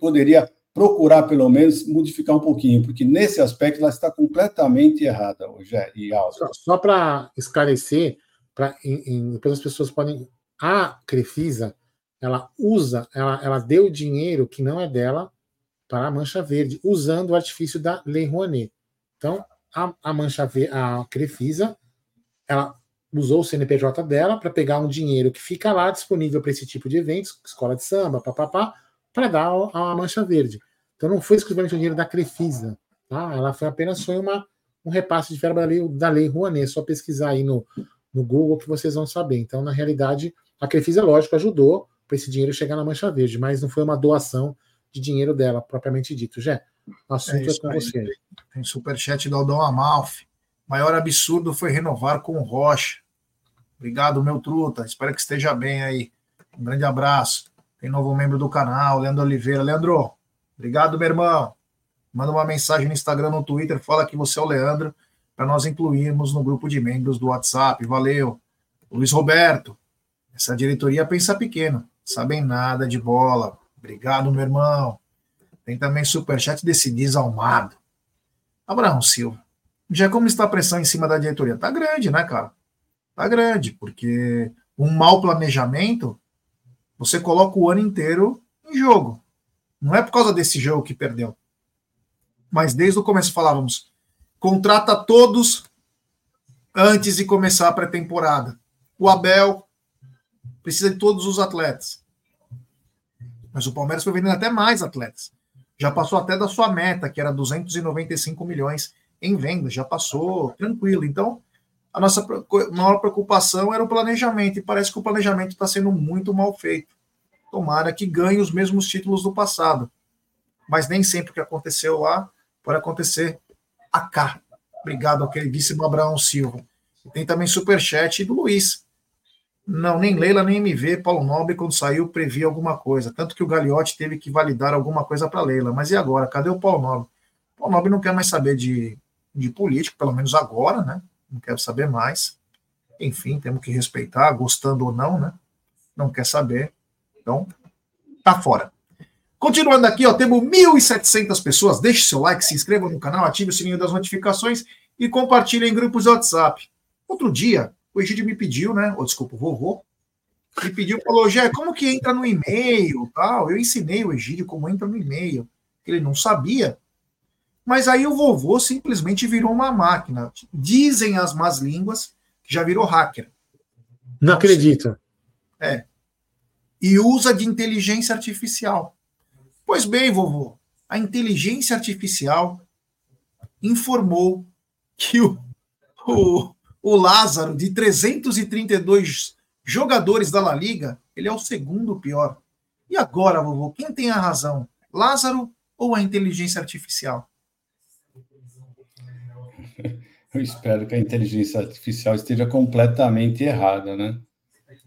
poderia procurar, pelo menos, modificar um pouquinho, porque nesse aspecto ela está completamente errada, hoje e Aldo. Só, só para esclarecer, depois as pessoas podem. A Crefisa ela usa, ela, ela deu dinheiro que não é dela para a Mancha Verde, usando o artifício da Lei Rouanet. Então, a, a Mancha Verde, a Crefisa, ela usou o CNPJ dela para pegar um dinheiro que fica lá disponível para esse tipo de eventos, escola de samba, papapá, para dar à Mancha Verde. Então não foi exclusivamente o dinheiro da Crefisa, tá? Ela foi apenas foi uma, um repasse de verba da lei, da lei Rouanet. Só pesquisar aí no, no Google que vocês vão saber. Então, na realidade, a Crefisa, lógico, ajudou para esse dinheiro chegar na Mancha Verde, mas não foi uma doação de dinheiro dela, propriamente dito. Já, o assunto é, é com aí. você. Tem superchat do Aldão Amalfi. Maior absurdo foi renovar com o Rocha. Obrigado, meu truta. Espero que esteja bem aí. Um grande abraço. Tem novo membro do canal, Leandro Oliveira. Leandro, obrigado, meu irmão. Manda uma mensagem no Instagram, no Twitter, fala que você é o Leandro, para nós incluirmos no grupo de membros do WhatsApp. Valeu. Luiz Roberto, essa diretoria pensa pequeno, sabem nada de bola. Obrigado, meu irmão. Tem também superchat desse desalmado. Abraão Silva. Já como está a pressão em cima da diretoria? Tá grande, né, cara? Tá grande, porque um mau planejamento, você coloca o ano inteiro em jogo. Não é por causa desse jogo que perdeu. Mas desde o começo falávamos, contrata todos antes de começar a pré-temporada. O Abel precisa de todos os atletas. Mas o Palmeiras foi vendendo até mais atletas. Já passou até da sua meta, que era 295 milhões em venda, já passou tranquilo. Então, a nossa maior preocupação era o planejamento, e parece que o planejamento está sendo muito mal feito. Tomara que ganhe os mesmos títulos do passado. Mas nem sempre o que aconteceu lá pode acontecer acá. Obrigado ao queridíssimo Abraão Silva. E tem também superchat do Luiz. Não, nem Leila, nem MV, Paulo Nobre, quando saiu, previa alguma coisa. Tanto que o Gagliotti teve que validar alguma coisa para Leila. Mas e agora? Cadê o Paulo Nobre? O Paulo Nobre não quer mais saber de de político, pelo menos agora, né? Não quero saber mais. Enfim, temos que respeitar, gostando ou não, né? Não quer saber. Então, tá fora. Continuando aqui, ó, temos 1.700 pessoas. Deixe seu like, se inscreva no canal, ative o sininho das notificações e compartilhe em grupos de WhatsApp. Outro dia, o Egídio me pediu, né? Ou desculpa, o vovô, me pediu, falou, Gé, como que entra no e-mail tal? Eu ensinei o Egídio como entra no e-mail. Ele não sabia. Mas aí o vovô simplesmente virou uma máquina. Dizem as más línguas que já virou hacker. Não acredito. É. E usa de inteligência artificial. Pois bem, vovô, a inteligência artificial informou que o, o, o Lázaro, de 332 jogadores da La Liga, ele é o segundo pior. E agora, vovô, quem tem a razão? Lázaro ou a inteligência artificial? Eu espero que a inteligência artificial esteja completamente errada, né?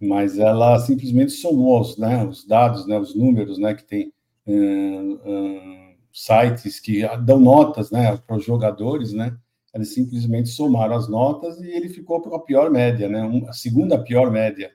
Mas ela simplesmente somou os, né, os dados, né, os números, né, que tem uh, uh, sites que dão notas, né, para os jogadores, né? Eles simplesmente somaram as notas e ele ficou com a pior média, né? a segunda pior média.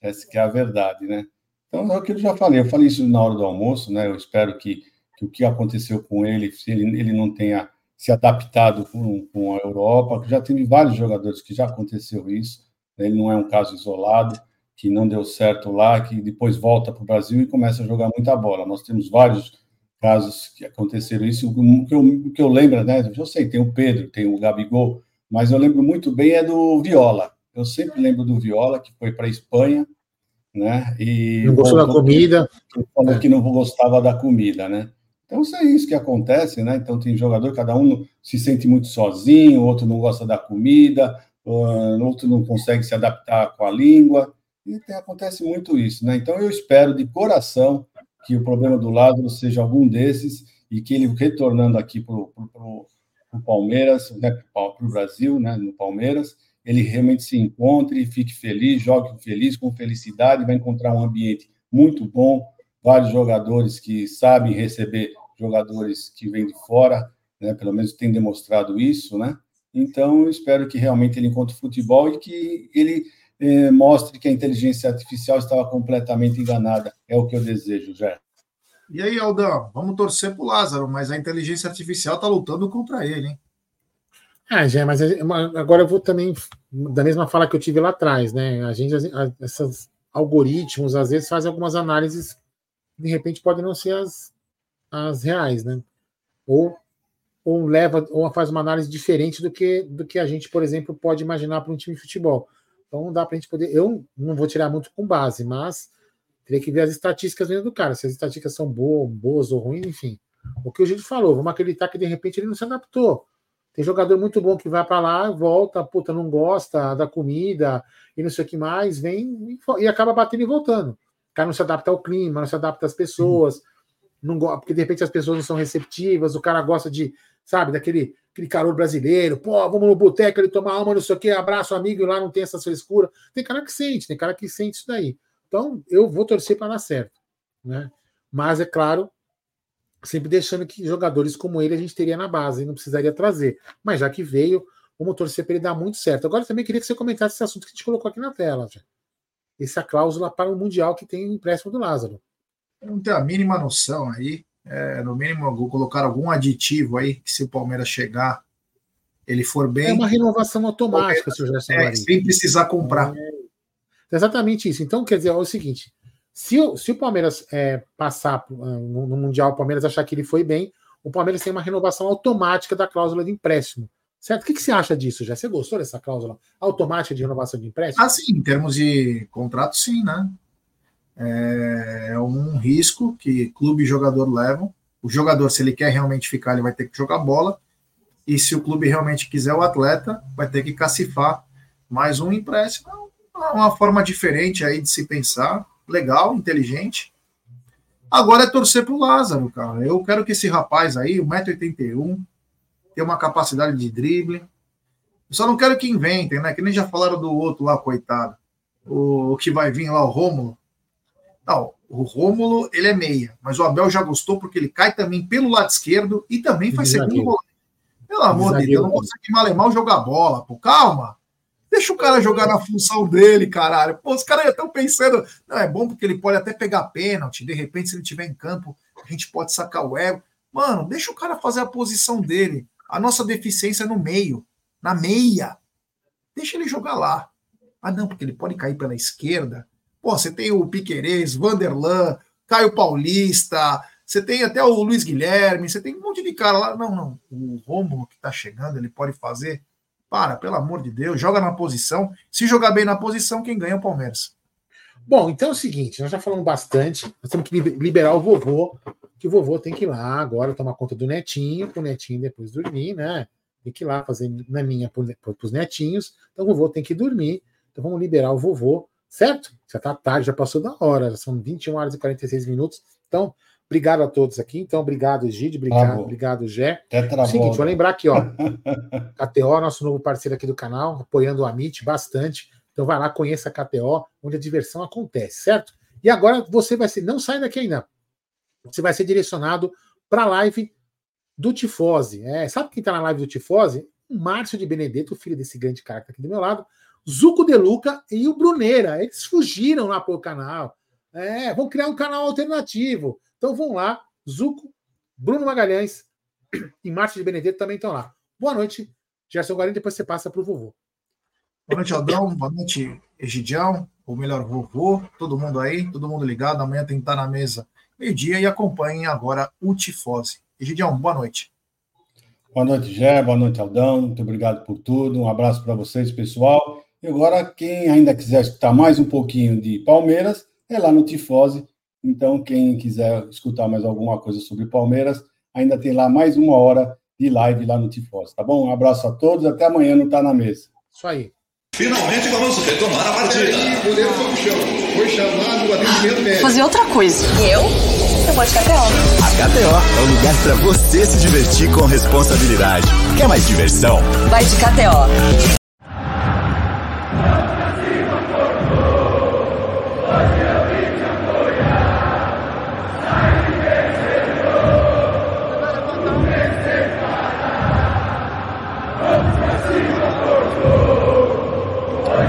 Essa que é a verdade, né? Então, é o que eu já falei. Eu falei isso na hora do almoço, né? Eu espero que, que o que aconteceu com ele, se ele, ele não tenha se adaptado com, com a Europa, já teve vários jogadores que já aconteceu isso, né? ele não é um caso isolado, que não deu certo lá, que depois volta para o Brasil e começa a jogar muita bola. Nós temos vários casos que aconteceram isso, o que eu, o que eu lembro, né, eu sei, tem o Pedro, tem o Gabigol, mas eu lembro muito bem é do Viola, eu sempre lembro do Viola, que foi para a Espanha, né, e... Não gostou da comida. Falou que não gostava da comida, né, então, isso é isso que acontece, né? Então, tem jogador, cada um se sente muito sozinho, outro não gosta da comida, outro não consegue se adaptar com a língua, e tem, acontece muito isso, né? Então, eu espero de coração que o problema do Lázaro seja algum desses e que ele, retornando aqui para o Palmeiras, né, para o Brasil, né, no Palmeiras, ele realmente se encontre, fique feliz, jogue feliz, com felicidade, vai encontrar um ambiente muito bom, vários jogadores que sabem receber jogadores que vêm de fora, né? Pelo menos tem demonstrado isso, né? Então, eu espero que realmente ele encontre futebol e que ele eh, mostre que a inteligência artificial estava completamente enganada. É o que eu desejo, já. E aí, Aldão, vamos torcer para o Lázaro, mas a inteligência artificial está lutando contra ele, hein? Ah, já, mas agora eu vou também, da mesma fala que eu tive lá atrás, né? A gente, essas algoritmos, às vezes, fazem algumas análises, de repente, podem não ser as, as reais, né? Ou, ou leva, ou faz uma análise diferente do que, do que a gente, por exemplo, pode imaginar para um time de futebol. Então dá para a gente poder. Eu não vou tirar muito com base, mas teria que ver as estatísticas dentro do cara, se as estatísticas são boas, boas ou ruins, enfim. O que o gente falou, vamos acreditar que de repente ele não se adaptou. Tem jogador muito bom que vai para lá, volta, puta, não gosta da comida e não sei o que mais, vem e, e acaba batendo e voltando. O cara não se adapta ao clima, não se adapta às pessoas, uhum. não porque de repente as pessoas não são receptivas, o cara gosta de, sabe, daquele aquele calor brasileiro, pô, vamos no boteco, ele toma alma, não sei o que, abraço amigo e lá não tem essa frescura. Tem cara que sente, tem cara que sente isso daí. Então, eu vou torcer para dar certo. Né? Mas, é claro, sempre deixando que jogadores como ele a gente teria na base, não precisaria trazer. Mas já que veio, vamos torcer para ele dar muito certo. Agora, também queria que você comentasse esse assunto que a gente colocou aqui na tela. Já. Essa cláusula para o Mundial que tem o empréstimo do Lázaro. Eu não tenho a mínima noção aí. É, no mínimo, vou colocar algum aditivo aí, que se o Palmeiras chegar, ele for bem. É uma renovação automática, senhor Gerson é, Sem precisar comprar. É, exatamente isso. Então, quer dizer, é o seguinte: se, o, se o Palmeiras é, passar ah, no, no, Mundial, o Palmeiras achar que ele foi bem, o Palmeiras tem uma renovação automática da cláusula de empréstimo. Certo? O que, que você acha disso já? Você gostou dessa cláusula automática de renovação de empréstimo? Ah, sim, em termos de contrato, sim, né? É, é um risco que clube e jogador levam. O jogador, se ele quer realmente ficar, ele vai ter que jogar bola. E se o clube realmente quiser o atleta, vai ter que cacifar mais um empréstimo uma forma diferente aí de se pensar, legal, inteligente. Agora é torcer pro Lázaro, cara. Eu quero que esse rapaz aí, 1,81m, tenha uma capacidade de drible. Eu só não quero que inventem, né? Que nem já falaram do outro lá, coitado. O que vai vir lá, o Rômulo. Não, o Rômulo, ele é meia, mas o Abel já gostou porque ele cai também pelo lado esquerdo e também faz segundo gol. Pelo amor de Deus, não consegue mal jogar bola, pô. Calma. Deixa o cara jogar na função dele, caralho. Pô, os caras estão pensando. Não, é bom porque ele pode até pegar pênalti. De repente, se ele estiver em campo, a gente pode sacar o ego. Mano, deixa o cara fazer a posição dele. A nossa deficiência é no meio, na meia. Deixa ele jogar lá. Ah, não, porque ele pode cair pela esquerda. Pô, você tem o Piquerez, Vanderlan, Caio Paulista, você tem até o Luiz Guilherme, você tem um monte de cara lá. Não, não. O Rômulo que tá chegando, ele pode fazer para, pelo amor de Deus, joga na posição. Se jogar bem na posição, quem ganha é o Palmeiras. Bom, então é o seguinte, nós já falamos bastante, nós temos que liberar o vovô, que o vovô tem que ir lá agora tomar conta do netinho, para o netinho depois dormir, né? Tem que ir lá fazer naninha para os netinhos, então o vovô tem que dormir, então vamos liberar o vovô, certo? Já está tarde, já passou da hora, são 21 horas e 46 minutos, então Obrigado a todos aqui. Então, obrigado, Egide. Obrigado, ah, obrigado, Gé. É o seguinte, vou lembrar aqui, ó. KTO, nosso novo parceiro aqui do canal, apoiando o Amit bastante. Então, vai lá, conheça a KTO, onde a diversão acontece, certo? E agora você vai ser. Não sai daqui ainda. Você vai ser direcionado para a live do Tifose. É, sabe quem está na live do Tifose? O Márcio de Benedetto, filho desse grande cara que está aqui do meu lado. Zuco De Luca e o Bruneira. Eles fugiram lá para o canal. É, vão criar um canal alternativo. Então vão lá, Zuco, Bruno Magalhães e Márcio de Benedetto também estão lá. Boa noite, Gerson Guarani, depois você passa para o vovô. Boa noite, Aldão. Boa noite, Egidião, ou melhor, vovô. Todo mundo aí, todo mundo ligado. Amanhã tem que estar na mesa meio-dia e acompanhem agora o Tifose. Egidião, boa noite. Boa noite, Gé. Boa noite, Aldão. Muito obrigado por tudo. Um abraço para vocês, pessoal. E agora, quem ainda quiser escutar mais um pouquinho de Palmeiras, é lá no Tifose, então, quem quiser escutar mais alguma coisa sobre Palmeiras, ainda tem lá mais uma hora de live lá no Tifós, tá bom? Um abraço a todos, até amanhã não Tá na Mesa. Isso aí. Finalmente vamos retomar a partida. Aí, goleiro foi chão. Foi chamado o atendimento médico. Fazer outra coisa. Eu? Eu vou de KTO. A KTO é o lugar para você se divertir com responsabilidade. Quer mais diversão? Vai de KTO.